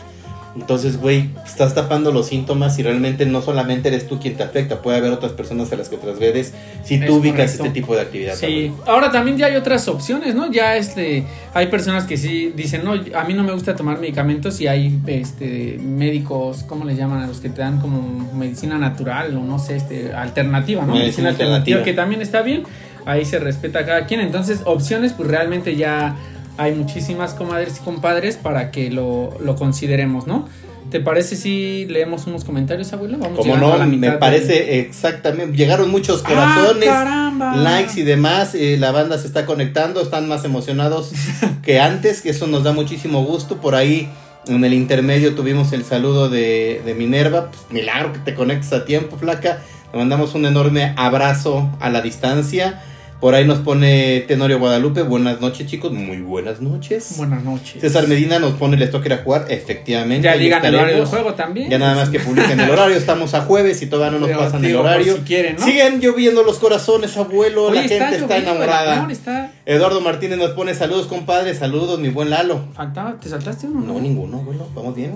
Entonces, güey, estás tapando los síntomas y realmente no solamente eres tú quien te afecta, puede haber otras personas a las que transgredes si Es tú ubicas correcto. este tipo de actividad. Sí, ahora también ya hay otras opciones, ¿no? Ya este, hay personas que sí dicen, no, a mí no me gusta tomar medicamentos y hay este médicos, ¿cómo le llaman a los que te dan como medicina natural o no sé, este, alternativa, ¿no? Medicina alternativa. que también está bien, ahí se respeta a cada quien, entonces opciones pues realmente ya hay muchísimas comadres y compadres para que lo, lo consideremos, ¿no? ¿Te parece si leemos unos comentarios, abuelo? Vamos Como no, a la me mitad parece exactamente. Llegaron muchos ¡Ah, corazones, likes y demás. eh, la banda se está conectando, están más emocionados que antes, que eso nos da muchísimo gusto. Por ahí en el intermedio tuvimos el saludo de, de Minerva. Pues, milagro que te conectes a tiempo, flaca. Le mandamos un enorme abrazo a la distancia. Por ahí nos pone Tenorio Guadalupe, buenas noches chicos, muy buenas noches. Buenas noches. César Medina nos pone les toca ir a jugar, efectivamente. Ya digan el horario del juego también. Ya nada más que publiquen el horario, estamos a jueves y todavía no nos Pero, pasan digo, el horario. si quieren, ¿no? Siguen lloviendo los corazones, abuelo, Oye, la gente está el enamorada. amor, está... Eduardo Martínez nos pone saludos, compadre, saludos, mi buen Lalo. Faltaba, ¿te saltaste uno? No, ninguno, abuelo, vamos bien.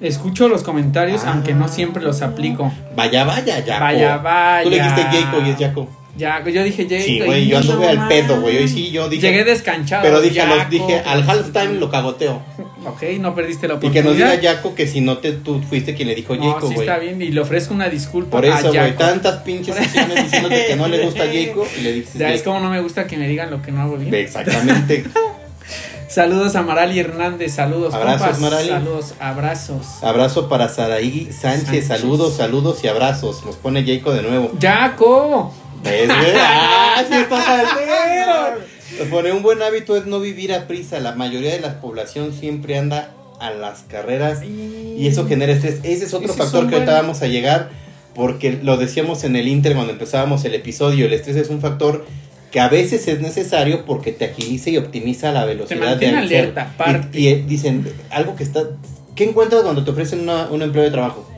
Escucho los comentarios, Ah. aunque no siempre los aplico. Vaya, vaya, Jaco. Vaya, vaya. Tú le dijiste Jaco y es Jaco. Ya, yo dije. Sí, güey, yo anduve al pedo, güey. Hoy sí, yo dije. Llegué descanchado. Pero dije, a los, Jaco, dije al halftime lo cagoteo. Ok, no perdiste la Y oportunidad. que nos diga Jaco que si no te, tú fuiste quien le dijo No, Jaco, sí güey. está bien y le ofrezco una disculpa Por a eso, güey, Jaco. tantas pinches sesiones diciéndote que no le gusta Jaco y le dices Ya es Jaco. como no me gusta que me digan lo que no hago bien. Exactamente. Saludos a Marali Hernández, saludos Abrazos, compas, Marali. Saludos, abrazos. Abrazo para Saraí Sánchez, Sánchez. saludos, saludos y abrazos. Nos pone Jaco de nuevo. Jaco. ¿Ves, güey? ¡Ah, sí estás al pedo! Nos pone un buen hábito es no vivir a prisa. La mayoría de la población siempre anda a las carreras y eso genera estrés. Ese es otro Ese factor que ahorita buen- vamos a llegar porque lo decíamos en el Inter cuando empezábamos el episodio. El estrés es un factor que a veces es necesario porque te agiliza y optimiza la velocidad de alerta, aparte. Y, y, eh, dicen algo que está. ¿Qué encuentras cuando te ofrecen una- un empleo de trabajo?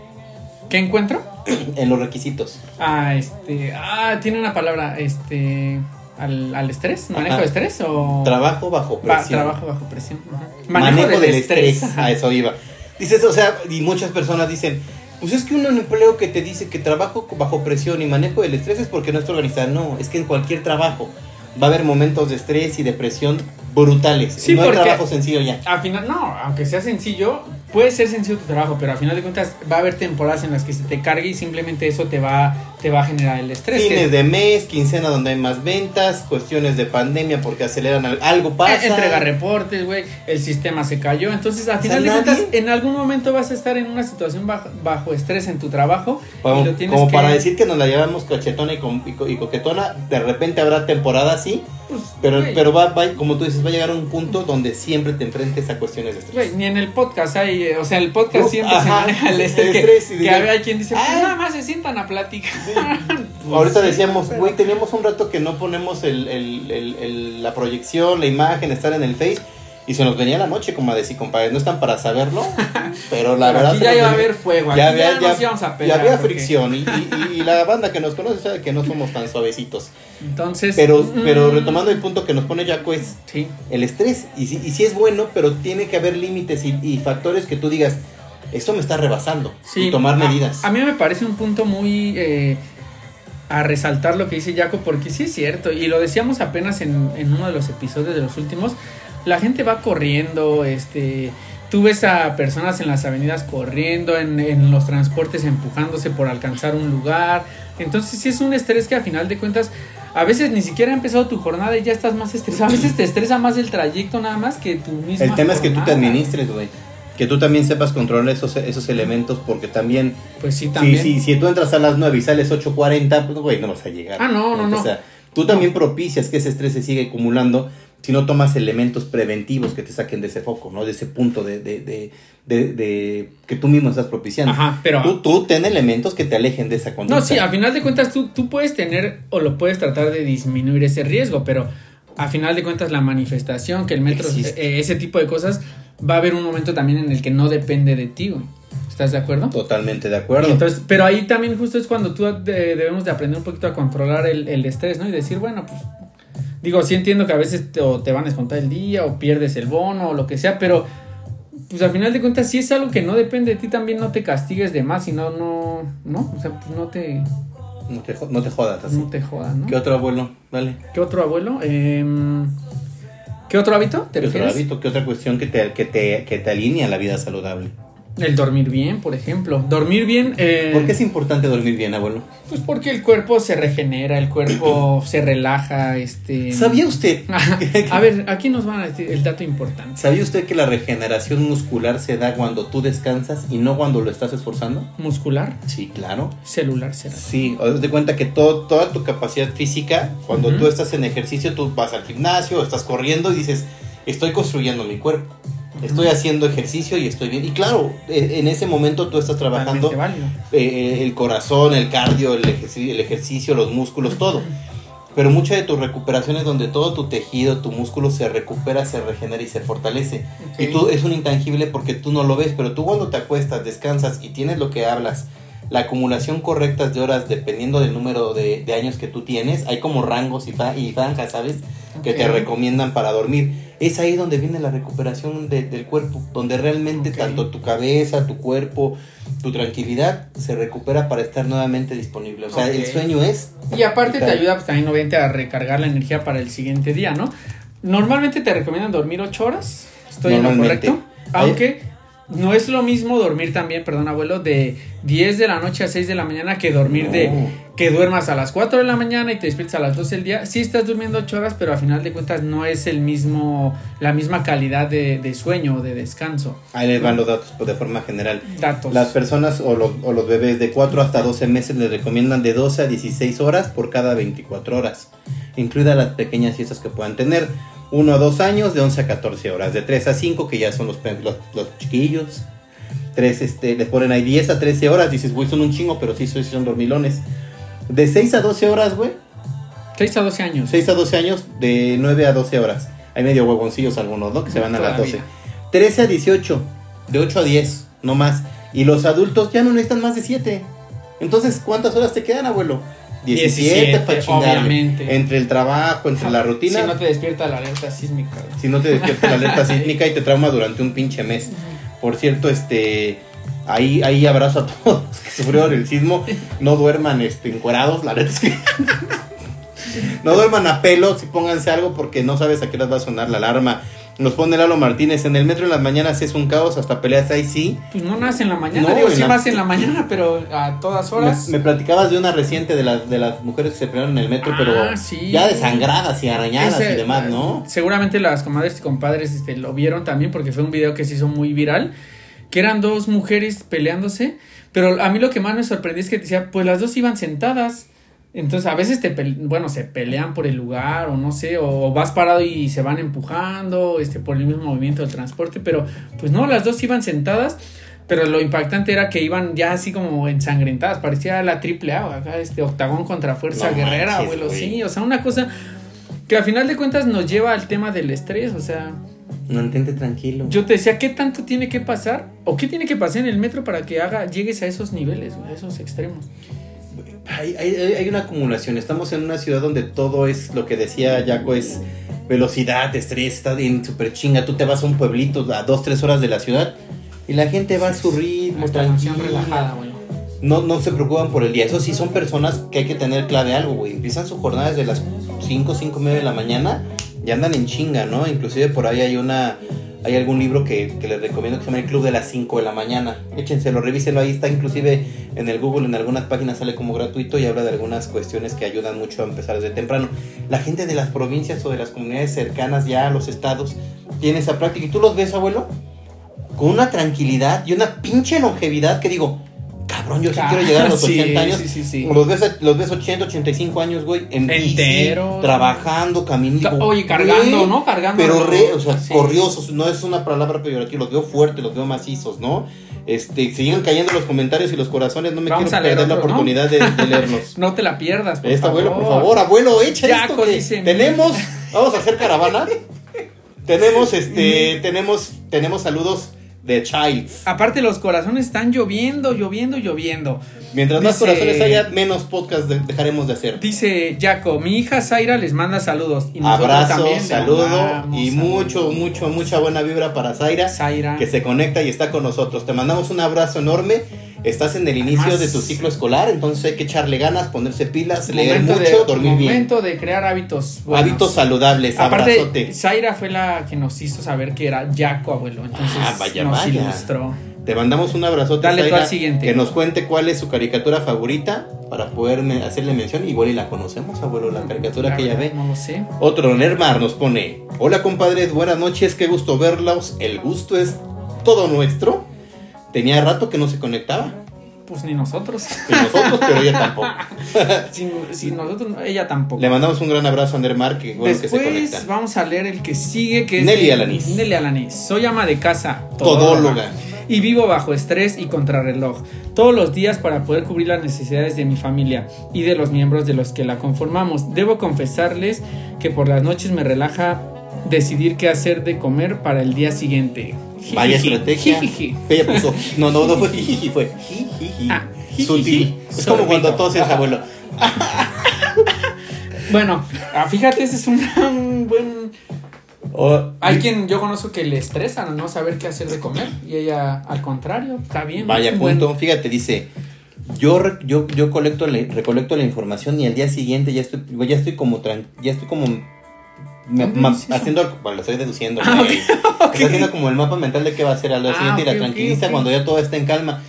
¿Qué encuentro? En los requisitos. Ah, este. Ah, tiene una palabra. Este. Al, al estrés, manejo Ajá. de estrés o. Trabajo bajo presión. trabajo bajo presión. ajá. manejo, del, estrés. ajá. A eso iba. Dices, o sea, y muchas personas dicen, pues es que un empleo que te dice que trabajo bajo presión y manejo del estrés es porque no está organizado. No, es que en cualquier trabajo va a haber momentos de estrés y de presión brutales. Sí, no hay trabajo sencillo ya. Al final, no, aunque sea sencillo, puede ser sencillo tu trabajo, pero al final de cuentas va a haber temporadas en las que se te cargue y simplemente eso te va, te va a generar el estrés. Fines de mes, quincena donde hay más ventas, cuestiones de pandemia porque aceleran al- algo pasa. Eh, Entrega reportes, güey, el sistema se cayó. Entonces, al O final sea, de nadie- cuentas, en algún momento vas a estar en una situación bajo, bajo estrés en tu trabajo. Como, y lo tienes como que- para decir que nos la llevamos cachetona y, con- y co- y coquetona, de repente habrá temporada así, pues, pero, pero va, va- como tú dices, va a llegar a un punto donde siempre te enfrentes a cuestiones de estrés. Ni en el podcast hay, eh, o sea, el podcast siempre se ajá, maneja el el estrés. Que, y que hay quien dice, pues "Ah". nada más se sientan a platicar. Pues Ahorita sí, decíamos, pero- güey, teníamos un rato que no ponemos el- la proyección, la imagen, estar en el Face. Y se nos venía la noche, como a decir, compadre, no están para saberlo, pero la Pero verdad... aquí ya iba a haber fuego, aquí Ya ya, había, ya- nos íbamos a ya pelear. había porque- fricción y, y- y la banda que nos conoce sabe que no somos tan suavecitos. Entonces. Pero, mm, pero retomando el punto que nos pone Jaco es Sí. el estrés. Y sí, y sí es bueno, pero tiene que haber límites y, y factores que tú digas, esto me está rebasando. Sí, y tomar a- medidas. A, mí me parece un punto muy eh, a resaltar lo que dice Jaco, porque sí es cierto, y lo decíamos apenas en, en uno de los episodios de los últimos, la gente va corriendo, este, tú ves a personas en las avenidas corriendo, en, en los transportes empujándose por alcanzar un lugar, entonces sí es un estrés que a final de cuentas... A veces ni siquiera ha empezado tu jornada y ya estás más estresado. A veces te estresa más el trayecto nada más que tu misma el tema es que tú te administres, güey. Que tú también sepas controlar esos, esos elementos porque también... Pues sí, Si, también. si, si tú entras a las 9 y sales 8.40, pues güey, no vas a llegar. Ah, no, no, no. O sea, tú también propicias que ese estrés se siga acumulando si no tomas elementos preventivos que te saquen de ese foco, ¿no? De ese punto de, de, de, de- que tú mismo estás propiciando. Ajá, pero... Tú, tú ten elementos que te alejen de esa conducta. No, sí, a final de cuentas tú, tú puedes tener o lo puedes tratar de disminuir ese riesgo, pero a final de cuentas la manifestación, que el metro, Existe. eh, ese tipo de cosas, va a haber un momento también en el que no depende de ti, güey. ¿Estás de acuerdo? Totalmente de acuerdo. Y Entonces, pero ahí también justo es cuando tú de- debemos de aprender un poquito a controlar el, el estrés, ¿no? Y decir, bueno, pues, digo, sí entiendo que a veces te, o te van a descontar el día o pierdes el bono o lo que sea, pero pues al final de cuentas si es algo que no depende de ti, también no te castigues de más, sino no, no, o sea, pues no te, no, te, no te jodas así. no te jodas, ¿no? ¿Qué otro abuelo? Dale. ¿Qué otro abuelo? Em, ¿Qué otro hábito te ¿Qué otro refieres? hábito? ¿Qué otra cuestión que te, que te, que te alinea a la vida saludable? El dormir bien, por ejemplo. Dormir bien. eh, ¿Por qué es importante dormir bien, abuelo? Pues porque el cuerpo se regenera, el cuerpo se relaja, este... ¿Sabía usted? a ver, aquí nos van a decir el dato importante. ¿Sabía usted que la regeneración muscular se da cuando tú descansas y no cuando lo estás esforzando? Muscular, Sí, claro. celular será. Sí, haz de cuenta que todo, toda tu capacidad física, cuando tú estás en ejercicio, tú vas al gimnasio, estás corriendo y dices, estoy construyendo mi cuerpo, estoy haciendo ejercicio y estoy bien. Y claro, e- en ese momento tú estás trabajando válido. eh, el corazón, el cardio, el ejercicio, el ejercicio, los músculos, todo. pero mucha de tu recuperación es donde todo tu tejido, tu músculo se recupera, se regenera y se fortalece. Y tú es un intangible porque tú no lo ves, pero tú cuando te acuestas, descansas y tienes lo que hablas, la acumulación correcta de horas dependiendo del número de, de años que tú tienes, hay como rangos y, fa- y franjas, ¿sabes? Que te recomiendan para dormir. Es ahí donde viene la recuperación de- del cuerpo, donde realmente tanto tu cabeza, tu cuerpo, tu tranquilidad se recupera para estar nuevamente disponible. O sea, el sueño es Y aparte te ayuda pues, también obviamente a recargar la energía para el siguiente día, ¿no? Normalmente te recomiendan dormir 8 horas. Estoy en lo correcto. Aunque no es lo mismo dormir también, perdón abuelo, de 10 de la noche a 6 de la mañana que dormir de que duermas a las 4 de la mañana y te despiertas a las 12 del día. Sí estás durmiendo 8 horas, pero a final de cuentas no es el mismo, la misma calidad de, de sueño o de descanso. Ahí les van los datos pues, de forma general. Datos. Las personas o los, o los bebés de 4 hasta 12 meses les recomiendan de 12 a 16 horas por cada 24 horas, incluidas las pequeñas siestas que puedan tener. 1 a 2 años de 11 a 14 horas, de 3 a 5 que ya son los, los, los chiquillos. 3 este, les ponen ahí 10 a 13 horas, dices, güey, son un chingo, pero sí, son dormilones. De 6 a 12 horas, güey, 6 a 12 años. 6 a 12 años, de 9 a 12 horas. Hay medio huevoncillos algunos, ¿no? Que se van a las 12. Todavía. 13 a 18, de 8 a 10, no más. Y los adultos ya no necesitan más de 7. Entonces, ¿cuántas horas te quedan, abuelo? 17, 17, para chingarle. obviamente. Entre el trabajo, entre la rutina. Si no te despierta la alerta sísmica. Si no te despierta la alerta sísmica y te trauma durante un pinche mes. Por cierto, este. Ahí, ahí abrazo a todos los que sufrieron el sismo. No duerman este, encuerados, la neta es que. No duerman a pelos y pónganse algo porque no sabes a qué les va a sonar la alarma. Nos pone Lalo Martínez. En el metro en las mañanas es un caos, hasta peleas ahí sí. Pues no nace en la mañana, No, digo, sí la- en la mañana, pero a todas horas. Me, me platicabas de una reciente de las, de las mujeres que se pelearon en el metro, Ah, pero sí. ya desangradas y arañadas Ese- y demás, ¿no? Seguramente las comadres y compadres este, lo vieron también porque fue un video que se hizo muy viral, que eran dos mujeres peleándose, pero a mí lo que más me sorprendió es que decía, pues las dos iban sentadas. Entonces a veces te bueno, se pelean por el lugar o no sé, o vas parado y se van empujando, este por el mismo movimiento del transporte, pero pues no, las dos iban sentadas. Pero lo impactante era que iban ya así como ensangrentadas, parecía la triple A, acá este octagón contra fuerza No guerrera, manches, abuelo, sí, o sea, una cosa que al final de cuentas nos lleva al tema del estrés, o sea, Mantente tranquilo. yo te decía, ¿qué tanto tiene que pasar o qué tiene que pasar en el metro para que haga llegues a esos niveles, a esos extremos? Hay, hay, hay una acumulación. Estamos en una ciudad donde todo es lo que decía Jaco: es velocidad, estrés, está bien súper chinga. Tú te vas a un pueblito a dos, tres horas de la ciudad y la gente va a su ritmo, tranquila. relajada, güey. No, no se preocupan por el día. Eso sí, son personas que hay que tener clave algo, güey. Empiezan su jornada desde las 5, 5 y media de la mañana y andan en chinga, ¿no? Inclusive por ahí hay una... Hay algún libro que, que les recomiendo que se llama El Club de las 5 de la mañana. Échenselo, revísenlo. Ahí está inclusive en el Google, en algunas páginas sale como gratuito y habla de algunas cuestiones que ayudan mucho a empezar desde temprano. La gente de las provincias o de las comunidades cercanas ya a los estados tiene esa práctica. ¿Y tú los ves, abuelo? Con una tranquilidad y una pinche longevidad que digo, cabrón, yo sí Ah, quiero llegar a los sí, 80 años. sí, sí, sí. Los ves, los ves 80, 85 años, güey, en bici, Enteros. trabajando, caminando. Oye, cargando, güey, ¿no? Cargando. Pero re, o sea, corriosos, no es una palabra peyorativa, los veo fuertes, los veo macizos, ¿no? Este, siguen cayendo los comentarios y los corazones, no me Vamos quiero perder la oportunidad de, de leerlos. No te la pierdas, por Esta, favor. abuelo, por favor, abuelo, echa Jaco esto que tenemos, vamos a hacer caravana. tenemos, este, tenemos, tenemos saludos de Childs. Aparte los corazones están lloviendo, lloviendo, lloviendo. Mientras más corazones haya, menos podcast de- dejaremos de hacer. Dice Jaco, mi hija Zaira les manda saludos. Y Abrazo, saludo y saludos. mucho, mucho, mucha buena vibra para Zaira, Zaira. que se conecta y está con nosotros. Te mandamos un abrazo enorme. Estás en el inicio Además- de tu ciclo escolar, entonces hay que echarle ganas, ponerse pilas, leer Momento mucho, de- dormir bien. Momento de crear hábitos buenos. Hábitos saludables, Aparte, abrazote. Zaira fue la que nos hizo saber que era Jaco, abuelo. Entonces Ah, vaya, nos vaya. ilustró. Te mandamos un abrazote, Dale Zaira, al siguiente. que nos cuente cuál es su caricatura favorita para poder hacerle mención. Igual y la conocemos, abuelo, la caricatura que ella ve. No lo sé. Otro Nermar nos pone, hola compadres, buenas noches, qué gusto verlos, el gusto es todo nuestro. Tenía rato que no se conectaba, Pues ni nosotros. y nosotros, pero ella tampoco. sin, sin nosotros, no, ella tampoco. Le mandamos un gran abrazo a Nermar, que bueno que se Después conecta. vamos a leer el que sigue, que es Nelly Alanís. Nelly Alanís. Soy ama de casa. Todóloga. y vivo bajo estrés y contrarreloj todos los días para poder cubrir las necesidades de mi familia y de los miembros de los que la conformamos. Debo confesarles que por las noches me relaja decidir qué hacer de comer para el día siguiente. Vaya estrategia. Ella puso. No, no, no fue jijiji, fue jijiji. Ah. Sutil. Es como cuando toses, abuelo. Bueno, ah, fíjate, ese es un, un buen... Hay quien yo conozco que le estresa no saber qué hacer de comer y ella al contrario, está bien. Vaya buen- punto. Fíjate, dice. Yo, yo, yo colecto recolecto la información y al día siguiente ya estoy, ya estoy como tran- ya estoy como haciendo, bueno, lo estoy deduciendo, Ah, güey. Estoy haciendo como el mapa mental de qué va a hacer al día Ah, siguiente y ok, la tranquiliza cuando ya todo está en calma.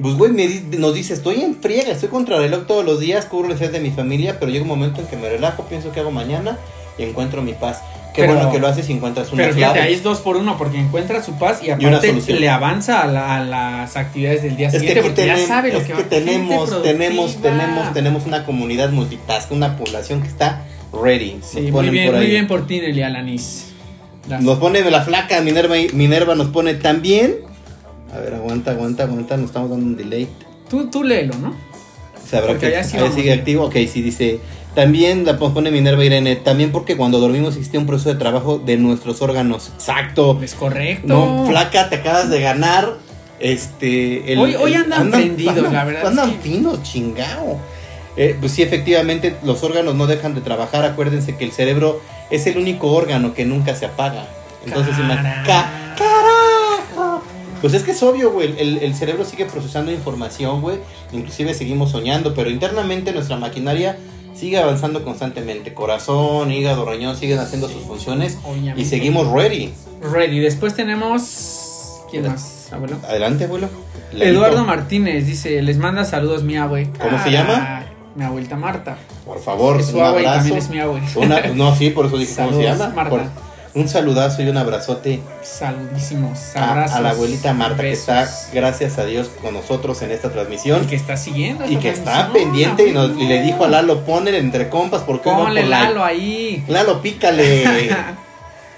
Pues, güey, me di- nos dice, estoy en friega, estoy contra reloj todos los días, cubro el estrés de mi familia, pero llega un momento en que me relajo, pienso qué hago mañana y encuentro mi paz. Qué Pero- bueno que lo haces y encuentras una Pero fíjate, clave. ahí es dos por uno porque encuentra su paz y aparte solución. le avanza a, la- a las actividades del día Es que siguiente aquí porque ya sabe lo es que, que tenemos, tenemos, tenemos, tenemos una comunidad multitask, una población que está ready. Sí, muy bien, muy bien por ti, Nelly Alanis. Las- Nos pone la flaca, Minerva, Minerva nos pone también. A ver, aguanta, aguanta, aguanta, nos estamos dando un delay. Tú, tú léelo, ¿no? Sabrá Porque que sí ahí vamos sigue activo. Ok, sí, dice. También la pone Minerva Irene. También porque cuando dormimos existe un proceso de trabajo de nuestros órganos. Exacto. Es correcto. No, flaca, te acabas de ganar. Este. Hoy- hoy andan prendidos, andan- la verdad es Andan que- finos, chingao. Eh, pues sí, efectivamente, los órganos no dejan de trabajar. Acuérdense que el cerebro es el único órgano que nunca se apaga. Entonces, Carajo. ca- ¡Carajo! Pues es que es obvio, güey. El, el cerebro sigue procesando información, güey. Inclusive seguimos soñando, pero internamente nuestra maquinaria sigue avanzando constantemente. Corazón, hígado, riñón siguen haciendo sus funciones y Obviamente. seguimos ready. Ready. Después tenemos. ¿Quién más, abuelo? Adelante, abuelo. Eduardo Ladito. Martínez dice: Les manda saludos mi abue. ¿Cómo se llama? Mi abuelita Marta. Por favor, Es su un abue abrazo. también es mi abue. Una- no, sí, por eso dije cómo se Saludos, llama. Marta. Por- un saludazo y un abrazote Saludísimos. Abrazos. a la abuelita Marta que está, gracias a Dios, con nosotros en esta transmisión. Y que está siguiendo. Y que está pendiente y, nos- y le dijo a Lalo, ponle entre compas porque Ponle la- Lalo ahí. Lalo, pícale.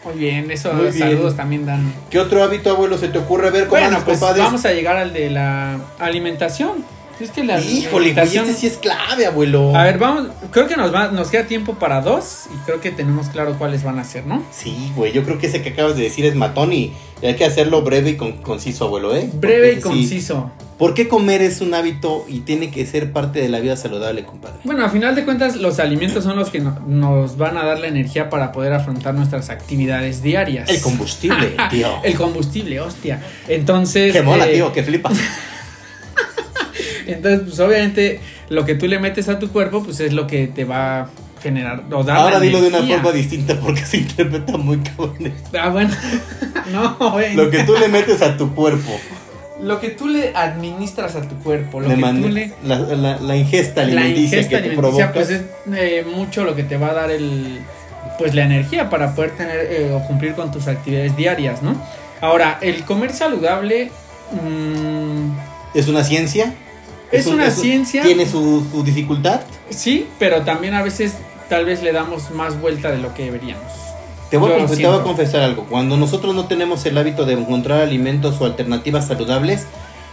Muy bien, eso Muy bien. saludos también dan. ¿Qué otro hábito, abuelo, se te ocurre ver cómo Bueno, pues compadres? vamos a llegar al de la alimentación. Es que la Híjole, güey, alimentación. este sí es clave, abuelo. A ver, vamos. Creo que nos va, nos queda tiempo para dos y creo que tenemos claro cuáles van a ser, ¿no? Sí, güey, yo creo que ese que acabas de decir es matón y hay que hacerlo breve y con- conciso, abuelo, ¿eh? Breve y Porque sí, conciso. ¿Por qué comer es un hábito y tiene que ser parte de la vida saludable, compadre? Bueno, a final de cuentas, los alimentos son los que no- nos van a dar la energía para poder afrontar nuestras actividades diarias. El combustible, tío. El combustible, hostia. Entonces. Qué mola, eh, tío, que flipas. Entonces, pues obviamente, lo que tú le metes a tu cuerpo, pues es lo que te va a generar. O dar Ahora la dilo de una forma distinta porque se interpreta muy cabrón. Ah, bueno. no, güey. Lo que tú le metes a tu cuerpo. Lo que tú le administras a tu cuerpo, lo le que tú le. la, la- la ingesta La alimenticia ingesta que te alimenticia, provoca. pues es eh, mucho lo que te va a dar el. Pues la energía para poder tener eh, o cumplir con tus actividades diarias, ¿no? Ahora, el comer saludable. mm, ¿Es una ciencia? Es un- una un- ciencia. ¿Tiene su, su dificultad? sí, pero también a veces tal vez le damos más vuelta de lo que deberíamos. Te voy, a, te voy confesar algo. Cuando nosotros no tenemos el hábito de encontrar alimentos o alternativas saludables,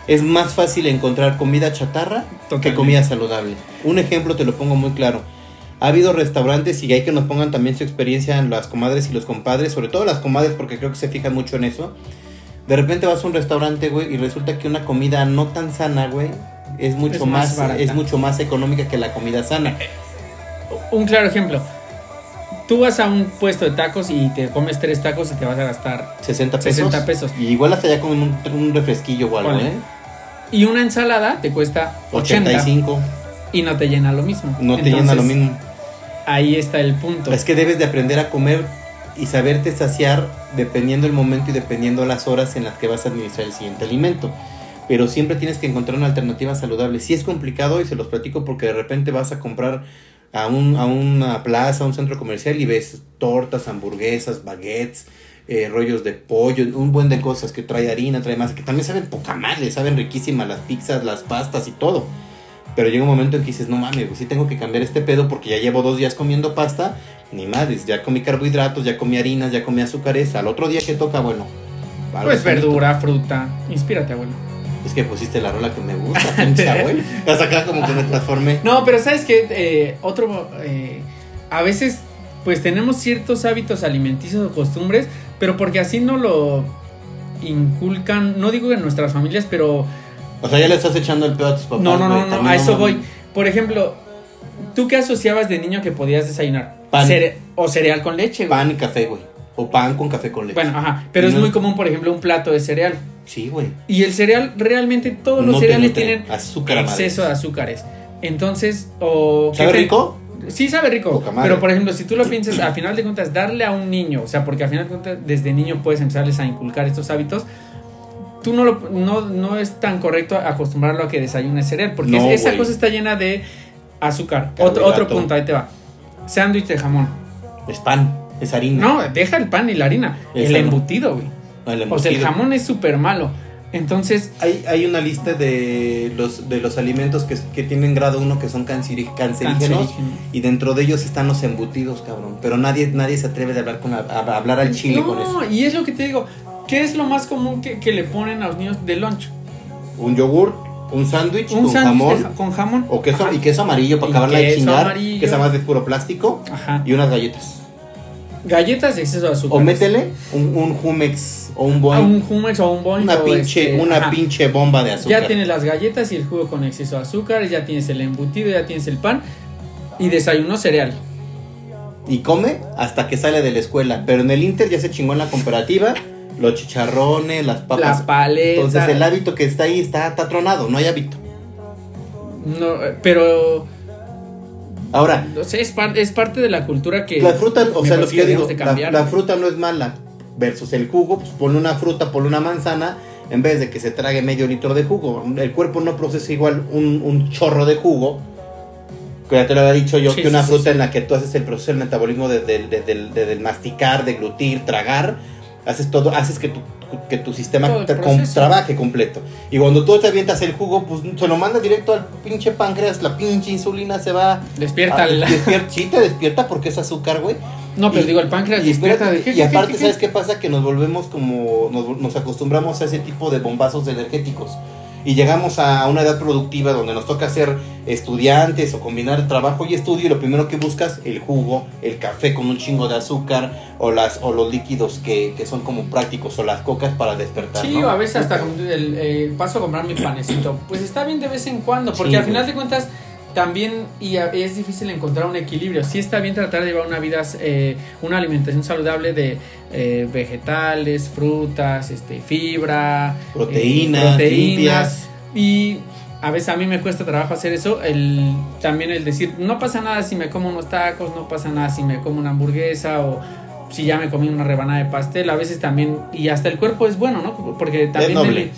es más fácil encontrar comida chatarra que comida saludable. Un ejemplo te lo pongo muy claro. Ha habido restaurantes y hay que nos pongan también su experiencia en las comadres y los compadres, sobre todo las comadres porque creo que se fijan mucho en eso. De repente vas a un restaurante, güey, y resulta que una comida no tan sana, güey, es mucho Es más es mucho más económica que la comida sana. Un claro ejemplo. Tú vas a un puesto de tacos y te comes tres tacos y te vas a gastar 60 pesos. 60 pesos. Y igual hasta ya con un, un refresquillo o algo. ¿eh? Y una ensalada te cuesta 80 85. y no te llena lo mismo. No te llena lo mismo. Ahí está el punto. Es que debes de aprender a comer y saberte saciar dependiendo el momento y dependiendo las horas en las que vas a administrar el siguiente alimento. Pero siempre tienes que encontrar una alternativa saludable. Si es complicado y se los platico porque de repente vas a comprar a, un, a una plaza, a un centro comercial y ves tortas, hamburguesas, baguettes, eh, rollos de pollo, un buen de cosas que trae harina, trae masa, que también saben poca madre, saben riquísimas las pizzas, las pastas y todo. Pero llega un momento en que dices, no mames, güey, sí tengo que cambiar este pedo porque ya llevo dos días comiendo pasta. Ni madres, ya comí carbohidratos, ya comí harinas, ya comí azúcares. Al otro día que toca, bueno, Pues verdura, fruta. Inspírate, abuelo. Es que pusiste la rola que me gusta, pinche abuelo. Hasta acá como que me transformé. No, pero ¿sabes qué? Eh, otro... eh, a veces, pues tenemos ciertos hábitos alimenticios o costumbres, pero porque así no lo inculcan, no digo en nuestras familias, pero... O sea, ya le estás echando el pedo a tus papás. No, no, no, güey, no, a eso voy. Por ejemplo, ¿tú qué asociabas de niño que podías desayunar? Pan. Cere- o cereal con leche, güey. Pan y café, güey. O pan con café con leche. Bueno, ajá, pero es muy común, por ejemplo, un plato de cereal. Sí, güey. Y el cereal, realmente todos los No cereales tienen azúcar a exceso de azúcares. Entonces, o... ¿Sabe ¿qué te- rico? Sí, sabe rico. Pero, por ejemplo, si tú lo piensas, a final de cuentas, darle a un niño, o sea, porque a final de cuentas, desde niño puedes empezarles a inculcar estos hábitos, tú no, lo, no, no es tan correcto acostumbrarlo a que desayune cereal, porque No, esa cosa está llena de azúcar. Otro, otro punto, ahí te va. Sándwich de jamón. Es pan, es harina. No, deja el pan y la harina. Esa el embutido, güey. El O sea, el jamón es súper malo. Entonces, Hay, hay una lista de los, de los alimentos que, que tienen grado 1 que son cancerígenos cancerígeno. y dentro de ellos están los embutidos, cabrón. Pero nadie, nadie se atreve de hablar con la- a, a hablar al chile no, con eso. y es lo que te digo. ¿Qué es lo más común que, que le ponen a los niños de lunch? Un yogur, un sándwich Un con sándwich jamón ja- con jamón. o queso Ajá. y queso amarillo para acabarla de queso chingar, amarillo. que es más de puro plástico Ajá. y unas galletas. Galletas de exceso de azúcar. O métele un, un Jumex o un Boing, un hummus o un boing. una pinche, este, una ajá. pinche bomba de azúcar. Ya tienes las galletas y el jugo con exceso de azúcar, ya tienes el embutido, ya tienes el pan y desayuno cereal. y come hasta que sale de la escuela. Pero en el Inter ya se chingó en la comparativa. Los chicharrones, las papas. La paleta. Entonces el hábito que está ahí está, está tronado, no hay hábito. No, eh, pero Ahora, no sé, es, par- es parte de la cultura que la fruta, o sea, lo que yo digo, la, cambiar. la fruta no es mala. Versus el jugo, pues ponle una fruta, ponle una manzana, en vez de que se trague medio litro de jugo. El cuerpo no procesa igual un, un chorro de jugo. Que ya te lo había dicho yo, Sí, que una sí, fruta en la que tú haces el proceso del metabolismo de, de- de- de- masticar, deglutir, tragar, haces todo, haces que tu, que tu sistema trabaje completo. Y cuando tú te avientas el jugo, pues se lo mandas directo al pinche páncreas, la pinche insulina se va... Despierta a- sí, te despierta porque es azúcar, güey. No, pero Y- digo, el páncreas Y, despierta espérate, de y aparte, ¿sabes qué pasa? Que nos volvemos como. Nos, nos acostumbramos a ese tipo de bombazos energéticos. Y llegamos a una edad productiva donde nos toca ser estudiantes o combinar trabajo y estudio. Y lo primero que buscas, el jugo, el café con un chingo de azúcar o, las, o los líquidos que, que son como prácticos o las cocas para despertar. Sí, ¿no? a veces hasta el, eh, paso a comprar mi panecito. Pues está bien de vez en cuando, porque Sí, al final de cuentas también y es difícil encontrar un equilibrio. Sí está bien tratar de llevar una vida, eh, una alimentación saludable de eh, vegetales, frutas, este, fibra, Proteínas, eh, proteínas limpias. y a veces a mí me cuesta trabajo hacer eso. El, también el decir, no pasa nada si me como unos tacos, no pasa nada si me como una hamburguesa o si ya me comí una rebanada de pastel. A veces también, y hasta el cuerpo es bueno, ¿no? Porque también... noble. el-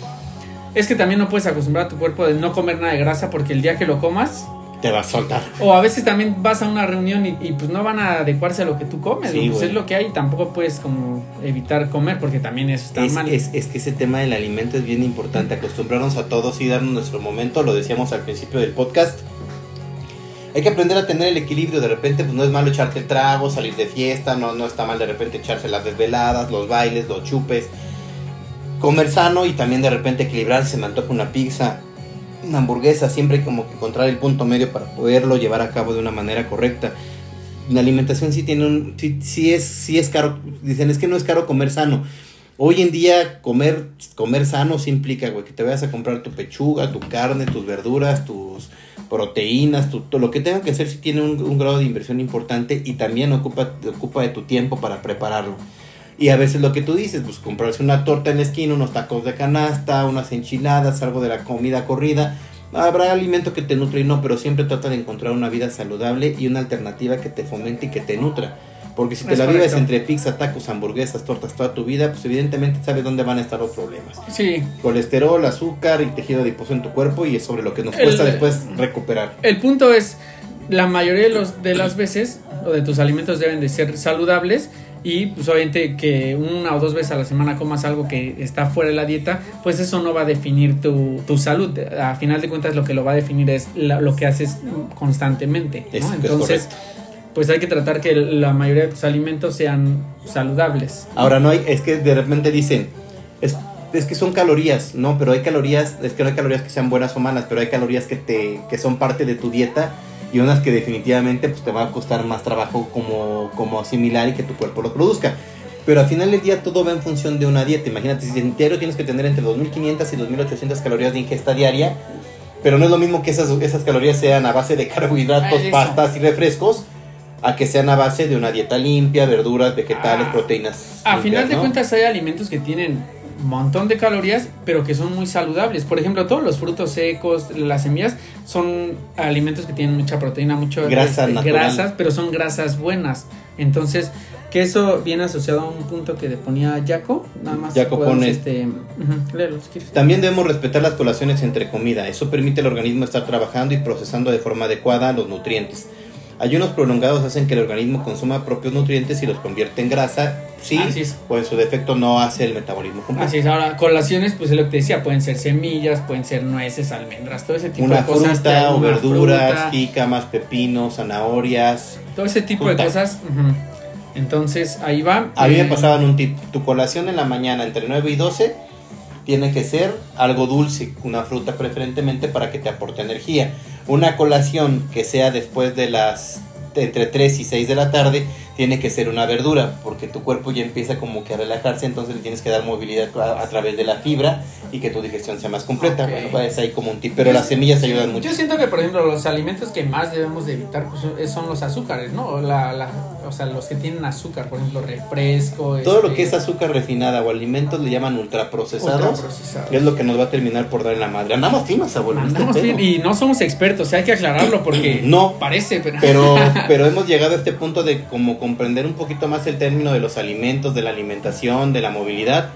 es que también no puedes acostumbrar a tu cuerpo de no comer nada de grasa porque el día que lo comas, Te va a soltar. o a veces también vas a una reunión y, y, pues no van a adecuarse a lo que tú comes, pues es lo que hay, tampoco puedes como evitar comer porque también eso está Es, mal. es- es que ese tema del alimento es bien importante, acostumbrarnos a todos y darnos nuestro momento, lo decíamos al principio del podcast. Hay que aprender a tener el equilibrio, de repente pues no es malo echarte trago, salir de fiesta, no, no está mal de repente echarse las desveladas, los bailes, los chupes, comer sano y también de repente equilibrarse, me antoja una pizza, una hamburguesa, siempre hay como que encontrar el punto medio para poderlo llevar a cabo de una manera correcta. La alimentación sí tiene un, sí, sí es, sí es caro, dicen es que no es caro comer sano. Hoy en día comer, comer sano sí implica, que te vayas a comprar tu pechuga, tu carne, tus verduras, tus proteínas, tu, todo lo que tenga que hacer sí tiene un, un grado de inversión importante y también ocupa, ocupa de tu tiempo para prepararlo. Y a veces lo que tú dices, pues comprarse una torta en la esquina, unos tacos de canasta, unas enchiladas, algo de la comida corrida. Habrá alimento que te nutre y no, pero siempre trata de encontrar una vida saludable y una alternativa que te fomente y que te nutra. Porque si te Es la vives entre pizza, tacos, hamburguesas, tortas toda tu vida, pues evidentemente sabes dónde van a estar los problemas. Sí, Colesterol, azúcar y tejido adiposo en tu cuerpo y es sobre lo que nos El- cuesta después recuperar. el punto es, la mayoría de, los, de las veces, o de tus alimentos deben de ser saludables y pues obviamente que una o dos veces a la semana comas algo que está fuera de la dieta, pues eso no va a definir tu, tu salud. A final de cuentas lo que lo va a definir es la- lo que haces constantemente. ¿no? Es- es Entonces, pues hay que tratar que la mayoría de tus alimentos sean saludables. Ahora no hay, es que de repente dicen, Es, es que son calorías, ¿no? Pero hay calorías, es que no hay calorías que sean buenas o malas, pero hay calorías que, te, que son parte de tu dieta y unas que definitivamente pues, te va a costar más trabajo como, como asimilar y que tu cuerpo lo produzca. Pero al final del día todo va en función de una dieta. Imagínate, si en diario tienes que tener entre 2.500 y 2.800 calorías de ingesta diaria, pero no es lo mismo que esas, esas calorías sean a base de carbohidratos, Ah, pastas y refrescos, a que sean a base de una dieta limpia, verduras, vegetales, Ah, proteínas. A limpias, final de ¿no? cuentas hay alimentos que tienen montón de calorías, pero que son muy saludables. Por ejemplo, todos los frutos secos, las semillas, son alimentos que tienen mucha proteína, mucho Grasa este, natural. grasas, pero son grasas buenas. Entonces, que eso viene asociado a un punto que ponía Jaco, nada más. Jaco pone- Este, léelo, si. También debemos respetar las colaciones entre comida. Eso permite al organismo estar trabajando y procesando de forma adecuada los nutrientes. Ayunos prolongados hacen que el organismo consuma propios nutrientes y los convierte en grasa, sí, o en su defecto no hace el metabolismo completo. Así es, ahora colaciones, pues es lo que te decía, pueden ser semillas, pueden ser nueces, almendras, todo ese tipo Una de cosas. fruta o verduras, fruta, jícamas, pepinos, zanahorias. todo ese tipo fruta. de cosas. Entonces, ahí va. A mí me Eh, pasaban un tip. Tu colación en la mañana entre 9 y 12 tiene que ser algo dulce, una fruta preferentemente para que te aporte energía. Una colación que sea después de las entre 3 y 6 de la tarde tiene que ser una verdura, porque tu cuerpo ya empieza como que a relajarse, entonces le tienes que dar movilidad a, a través de la fibra y que tu digestión sea más completa. Ok. Bueno, pues ahí como un tip, pero las semillas ayudan mucho. Yo siento que, por ejemplo, los alimentos que más debemos de evitar pues, son- los azúcares, ¿no? La, la- o sea, los que tienen azúcar, por ejemplo, refresco. Todo lo este, que es azúcar refinada o alimentos le llaman ultraprocesados. ultraprocesados. Es lo que nos va a terminar por dar en la madre. Andamos finos, abuelo. este Andamos bien y no somos expertos, hay que aclararlo porque No. parece, pero, Pero, pero hemos llegado a este punto de como comprender un poquito más el término de los alimentos, de la alimentación, de la movilidad,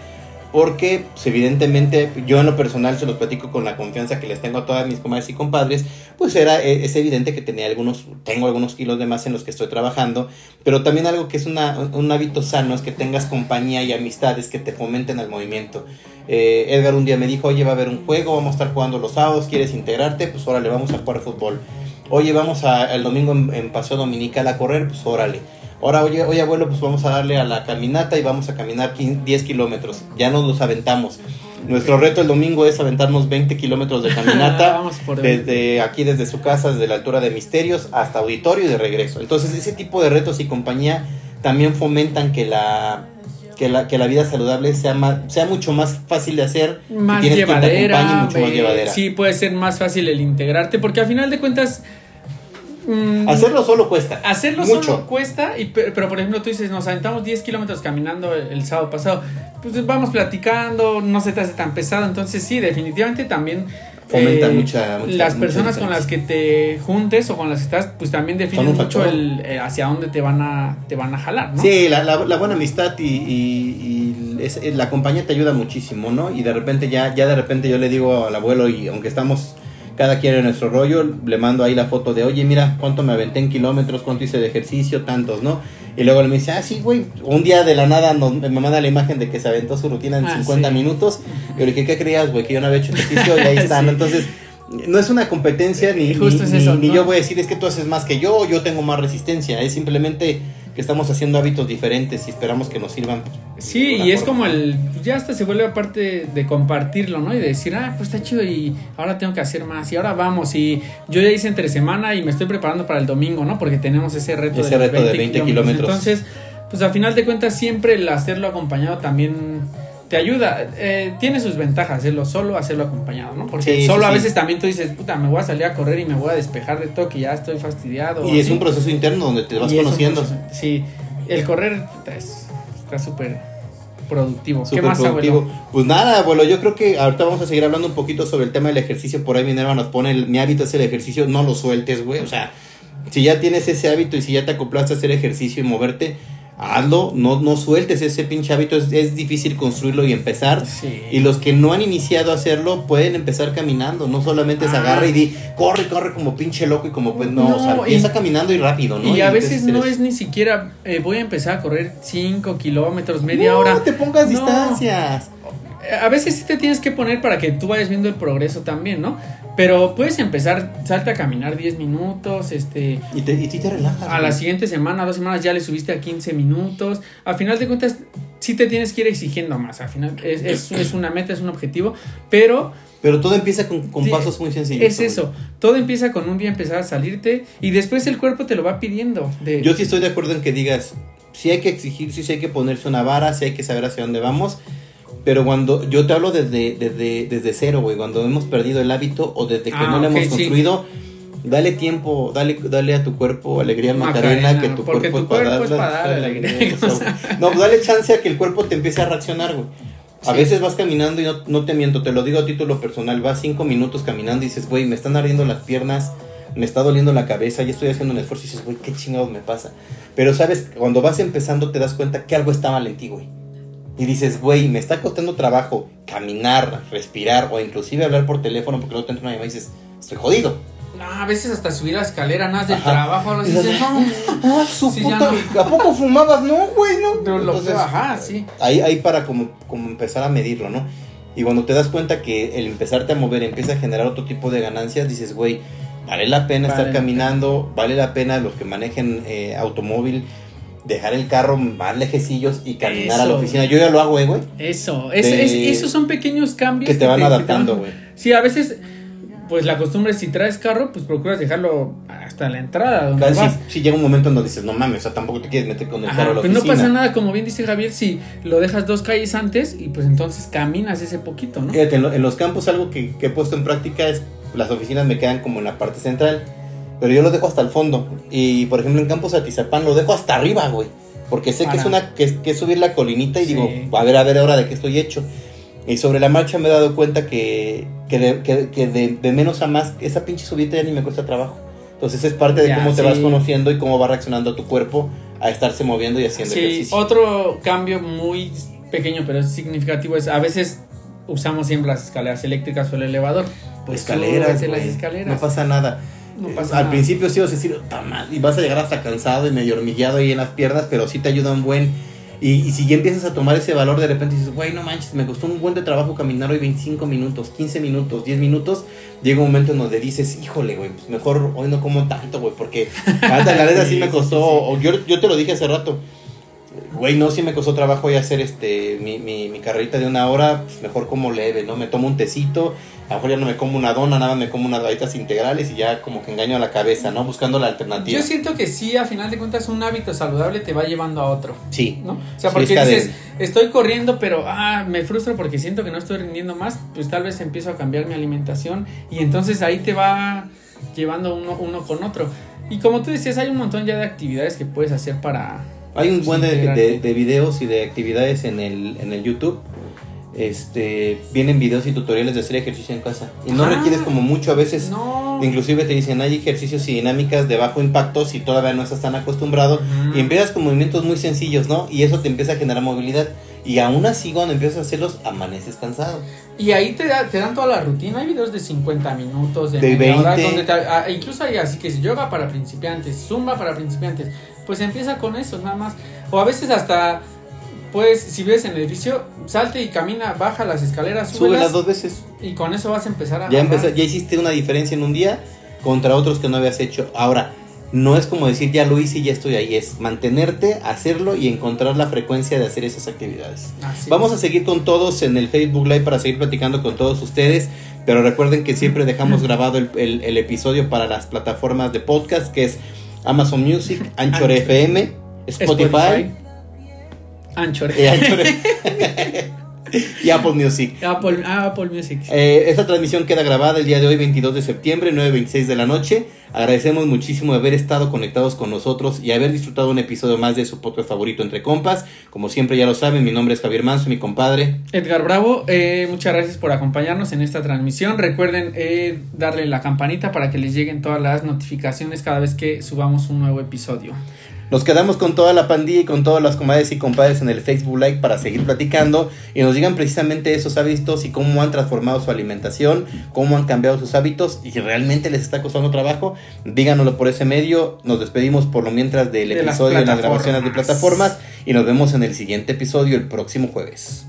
porque pues, evidentemente yo en lo personal se los platico con la confianza que les tengo a todas mis comadres y compadres, pues era e- es evidente que tenía algunos, tengo algunos kilos de más en los que estoy trabajando, pero también algo que es una, un hábito sano es que tengas compañía y amistades que te fomenten al movimiento. Eh, Edgar un día me dijo, oye, va a haber un juego, vamos a estar jugando los sábados, ¿quieres integrarte? Pues órale, vamos a jugar fútbol. Oye, vamos a, el domingo en, en paseo dominical a correr, pues órale. Ahora, oye, oye, abuelo, pues vamos a darle a la caminata y vamos a caminar 15 10 kilómetros. Ya nos los aventamos. Nuestro reto el domingo es aventarnos 20 kilómetros de caminata. Vamos por desde aquí, desde su casa, desde la altura de Misterios hasta auditorio y de regreso. Entonces, ese tipo de retos y compañía también fomentan que la, que la, que la vida saludable sea, más, sea mucho más fácil de hacer. más tienes quien te llevadera, acompañe, mucho más llevadera. sí puede ser más fácil el integrarte porque al final de cuentas mm, Hacerlo solo cuesta. Hacerlo mucho. solo cuesta, y, pe- pero por ejemplo tú dices, nos aventamos 10 kilómetros caminando el, el sábado pasado, pues vamos platicando, no se te hace tan pesado, entonces sí, definitivamente también... Fomenta mucha- mucha- Las mucha personas con las que te juntes o con las que estás, pues también definen mucho el, eh, hacia dónde te van a, te van a jalar, ¿no? Sí, la, la- la buena amistad y, y- y es- la compañía te ayuda muchísimo, ¿no? Y de repente ya, ya de repente yo le digo al abuelo y aunque estamos cada quien en nuestro rollo, le mando ahí la foto de, oye, mira cuánto me aventé en kilómetros, cuánto hice de ejercicio, tantos, ¿no? Y luego él me dice, ah, sí, güey, un día de la nada nos- me manda la imagen de que se aventó su rutina en Ah, 50 sí. minutos. Y yo le dije, ¿qué creías, güey? Que yo no había hecho ejercicio y ahí está, ¿no? Sí. Entonces... No es una competencia ni, Justo ni- es eso, ni ¿no? yo voy a decir es que tú haces más que yo, yo tengo más resistencia, es simplemente que estamos haciendo hábitos diferentes y esperamos que nos sirvan. Sí, y es forma. como el, pues ya hasta se vuelve parte de compartirlo, ¿no? Y de decir, ah, pues está chido y ahora tengo que hacer más y ahora vamos y yo ya hice entre semana y me estoy preparando para el domingo, ¿no? Porque tenemos ese reto Ese de, reto de 20 kilómetros. Entonces, pues a final de cuentas siempre el hacerlo acompañado también te ayuda. Eh, tiene sus ventajas hacerlo solo, hacerlo acompañado, ¿no? Porque Sí, sí, solo a sí. veces también tú dices, puta, me voy a salir a correr y me voy a despejar de todo que ya estoy fastidiado. Y es así. un proceso interno donde te vas Y conociendo. proceso- Sí, el correr es- está súper productivo. ¿Qué Súper más, productivo. abuelo? Pues nada, abuelo, yo creo que ahorita vamos a seguir hablando un poquito sobre el tema del ejercicio. Por ahí Minerva nos pone, el- mi hábito es el ejercicio, no lo sueltes, güey. O sea, si ya tienes ese hábito y si ya te acoplaste a hacer ejercicio y moverte, hazlo, no, no sueltes ese pinche hábito. Es, es difícil construirlo y empezar. Sí. Y los que no han iniciado a hacerlo pueden empezar caminando, no solamente se Ah. agarra y di, corre, corre como pinche loco y como pues no, No, o sea, y- empieza caminando y rápido, ¿no? Y a veces no es ni siquiera eh, voy a empezar a correr 5 kilómetros, media No, hora. te pongas No. distancias. A veces sí te tienes que poner para que tú vayas viendo el progreso también, ¿no? Pero puedes empezar, salta a caminar 10 minutos, este, Y te, y te relajas. a la siguiente semana, dos semanas ya le subiste a 15 minutos. Al final de cuentas, sí te tienes que ir exigiendo más. Al final es, es, es una meta, es un objetivo, pero Pero todo empieza con, con Sí, pasos muy sencillos. es eso. Todo empieza con un día empezar a salirte y después el cuerpo te lo va pidiendo. De, Yo sí estoy de acuerdo en que digas, sí hay que exigir, sí hay que ponerse una vara, sí hay que saber hacia dónde vamos. Pero cuando yo te hablo desde, desde, desde cero, güey, cuando hemos perdido el hábito o desde que Ah, no lo hemos sí. construido, dale tiempo, dale, dale a tu cuerpo alegría Macarena, Macarena, que tu cuerpo, tu cuerpo es para dar darle alegría. o sea, No, pues dale chance a que el cuerpo te empiece a reaccionar, güey. A Sí. veces vas caminando y no, no te miento, te lo digo a título personal, vas cinco minutos caminando y dices, güey, me están ardiendo las piernas, me está doliendo la cabeza, ya estoy haciendo un esfuerzo y dices, güey, qué chingados me pasa. Pero sabes, cuando vas empezando te das cuenta que algo está mal en ti, güey. Y dices, güey, me está costando trabajo caminar, respirar o inclusive hablar por teléfono porque luego te entra una llamada y dices, estoy jodido. No, a veces hasta subir la escalera, nada del Ajá. trabajo, Y dices, no, Ah, su Sí, puta, ¿a poco fumabas? No, güey, no. pero lo Entonces, ajá, sí. ahí, ahí para como, como empezar a medirlo, ¿no? Y cuando te das cuenta que el empezarte a mover empieza a generar otro tipo de ganancias, dices, güey, vale la pena Vale estar caminando, vale la pena los que manejen eh, automóvil, dejar el carro más lejecillos y caminar a la oficina. Yo ya lo hago, eh, güey. Eso, es, De- es- esos son pequeños cambios Que te van que adaptando, güey. Sí, a veces, pues la costumbre es si traes carro, pues procuras dejarlo hasta la entrada donde vas. si llega un momento en donde dices, no mames, o sea, tampoco te quieres meter con el Ajá, carro a la pues no pasa nada, como bien dice Javier, si lo dejas dos calles antes y pues entonces caminas ese poquito, ¿no? Fíjate, en, lo- en los campos algo que, que he puesto en práctica es las oficinas me quedan como en la parte central, pero yo lo dejo hasta el fondo. Y por ejemplo en Campos Atizapán lo dejo hasta arriba, güey. Porque sé que es una que es, que es subir la colinita y Sí. digo, a ver, a ver ahora de qué estoy hecho. Y sobre la marcha me he dado cuenta que, que, de, que- que de- de menos a más, esa pinche subida ya ni me cuesta trabajo. Entonces es parte de Ya, cómo te vas conociendo y cómo va reaccionando tu cuerpo a estarse moviendo y haciendo Sí, ejercicio. otro cambio muy pequeño pero significativo es a veces usamos siempre las escaleras eléctricas o el elevador. Pues escaleras, las escaleras. No pasa nada. No Eh, pasa Al nada. principio sí vas a decir, "Ta madre", y vas a llegar hasta cansado y medio hormigueado ahí en las piernas, pero sí te ayuda un buen. Y, y si ya empiezas a tomar ese valor, de repente dices, güey, no manches, me costó un buen de trabajo caminar hoy 25 minutos, 15 minutos, 10 minutos. Llega un momento en donde dices, híjole, güey, pues mejor hoy no como tanto, güey, porque la neta, la neta sí, Sí, me costó. sí. O yo, yo te lo dije hace rato, güey, no, sí me costó trabajo hoy hacer este mi, mi, mi carrerita de una hora, pues mejor como leve, ¿no? Me tomo un tecito, a lo mejor ya no me como una dona, nada, me como unas galletas integrales y ya como que engaño a la cabeza, ¿no? Buscando la alternativa. Yo siento que sí, a final de cuentas, un hábito saludable te va llevando a otro, Sí. ¿no? O sea, porque dices, estoy corriendo, pero ah, me frustro porque siento que no estoy rindiendo más, pues tal vez empiezo a cambiar mi alimentación y entonces ahí te va llevando uno, uno con otro. Y como tú decías, hay un montón ya de actividades que puedes hacer para... Hay un buen de, de- de videos y de actividades en el, en el YouTube. Este, vienen videos y tutoriales de hacer ejercicio en casa. Y no Ah. requieres como mucho, a veces No. inclusive te dicen hay ejercicios y dinámicas de bajo impacto si todavía no estás tan acostumbrado. Ujú. Y empiezas con movimientos muy sencillos, ¿no? Y eso te empieza a generar movilidad. Y aún así cuando empiezas a hacerlos, amaneces cansado. Y ahí te, da- te dan toda la rutina. Hay videos de 50 minutos, de, De media hora, 20. donde te- ah, incluso hay así que es yoga para principiantes, zumba para principiantes. Pues empieza con eso, nada más. O a veces hasta, pues, si ves en el edificio, salte y camina, baja las escaleras, Sube súbelas, las dos veces. y con eso vas a empezar a Ya, empeza- ya hiciste una diferencia en un día contra otros que no habías hecho. Ahora, no es como decir ya lo hice y ya estoy ahí, es mantenerte, hacerlo y encontrar la frecuencia de hacer esas actividades. Así Vamos a seguir con todos en el Facebook Live para seguir platicando con todos ustedes, pero recuerden que siempre dejamos grabado el, el- el episodio para las plataformas de podcast, que es Amazon Music, Anchor Anchor. FM, Spotify, Anchor. y, Anchor- y Apple Music. Apple, ah, Apple Music. Eh, esta transmisión queda grabada el día de hoy, 22 de septiembre, 9.26 de la noche. Agradecemos muchísimo haber estado conectados con nosotros y haber disfrutado un episodio más de su podcast favorito Entre Compas. Como siempre ya lo saben, mi nombre es Javier Manso, mi compadre. Edgar Bravo, eh, muchas gracias por acompañarnos en esta transmisión. Recuerden eh, darle la campanita para que les lleguen todas las notificaciones cada vez que subamos un nuevo episodio. Nos quedamos con toda la pandilla y con todas las comadres y compadres en el Facebook Live para seguir platicando y nos digan precisamente esos hábitos y cómo han transformado su alimentación, cómo han cambiado sus hábitos y si realmente les está costando trabajo, díganoslo por ese medio. Nos despedimos por lo mientras del De episodio en las grabaciones de plataformas y nos vemos en el siguiente episodio el próximo jueves.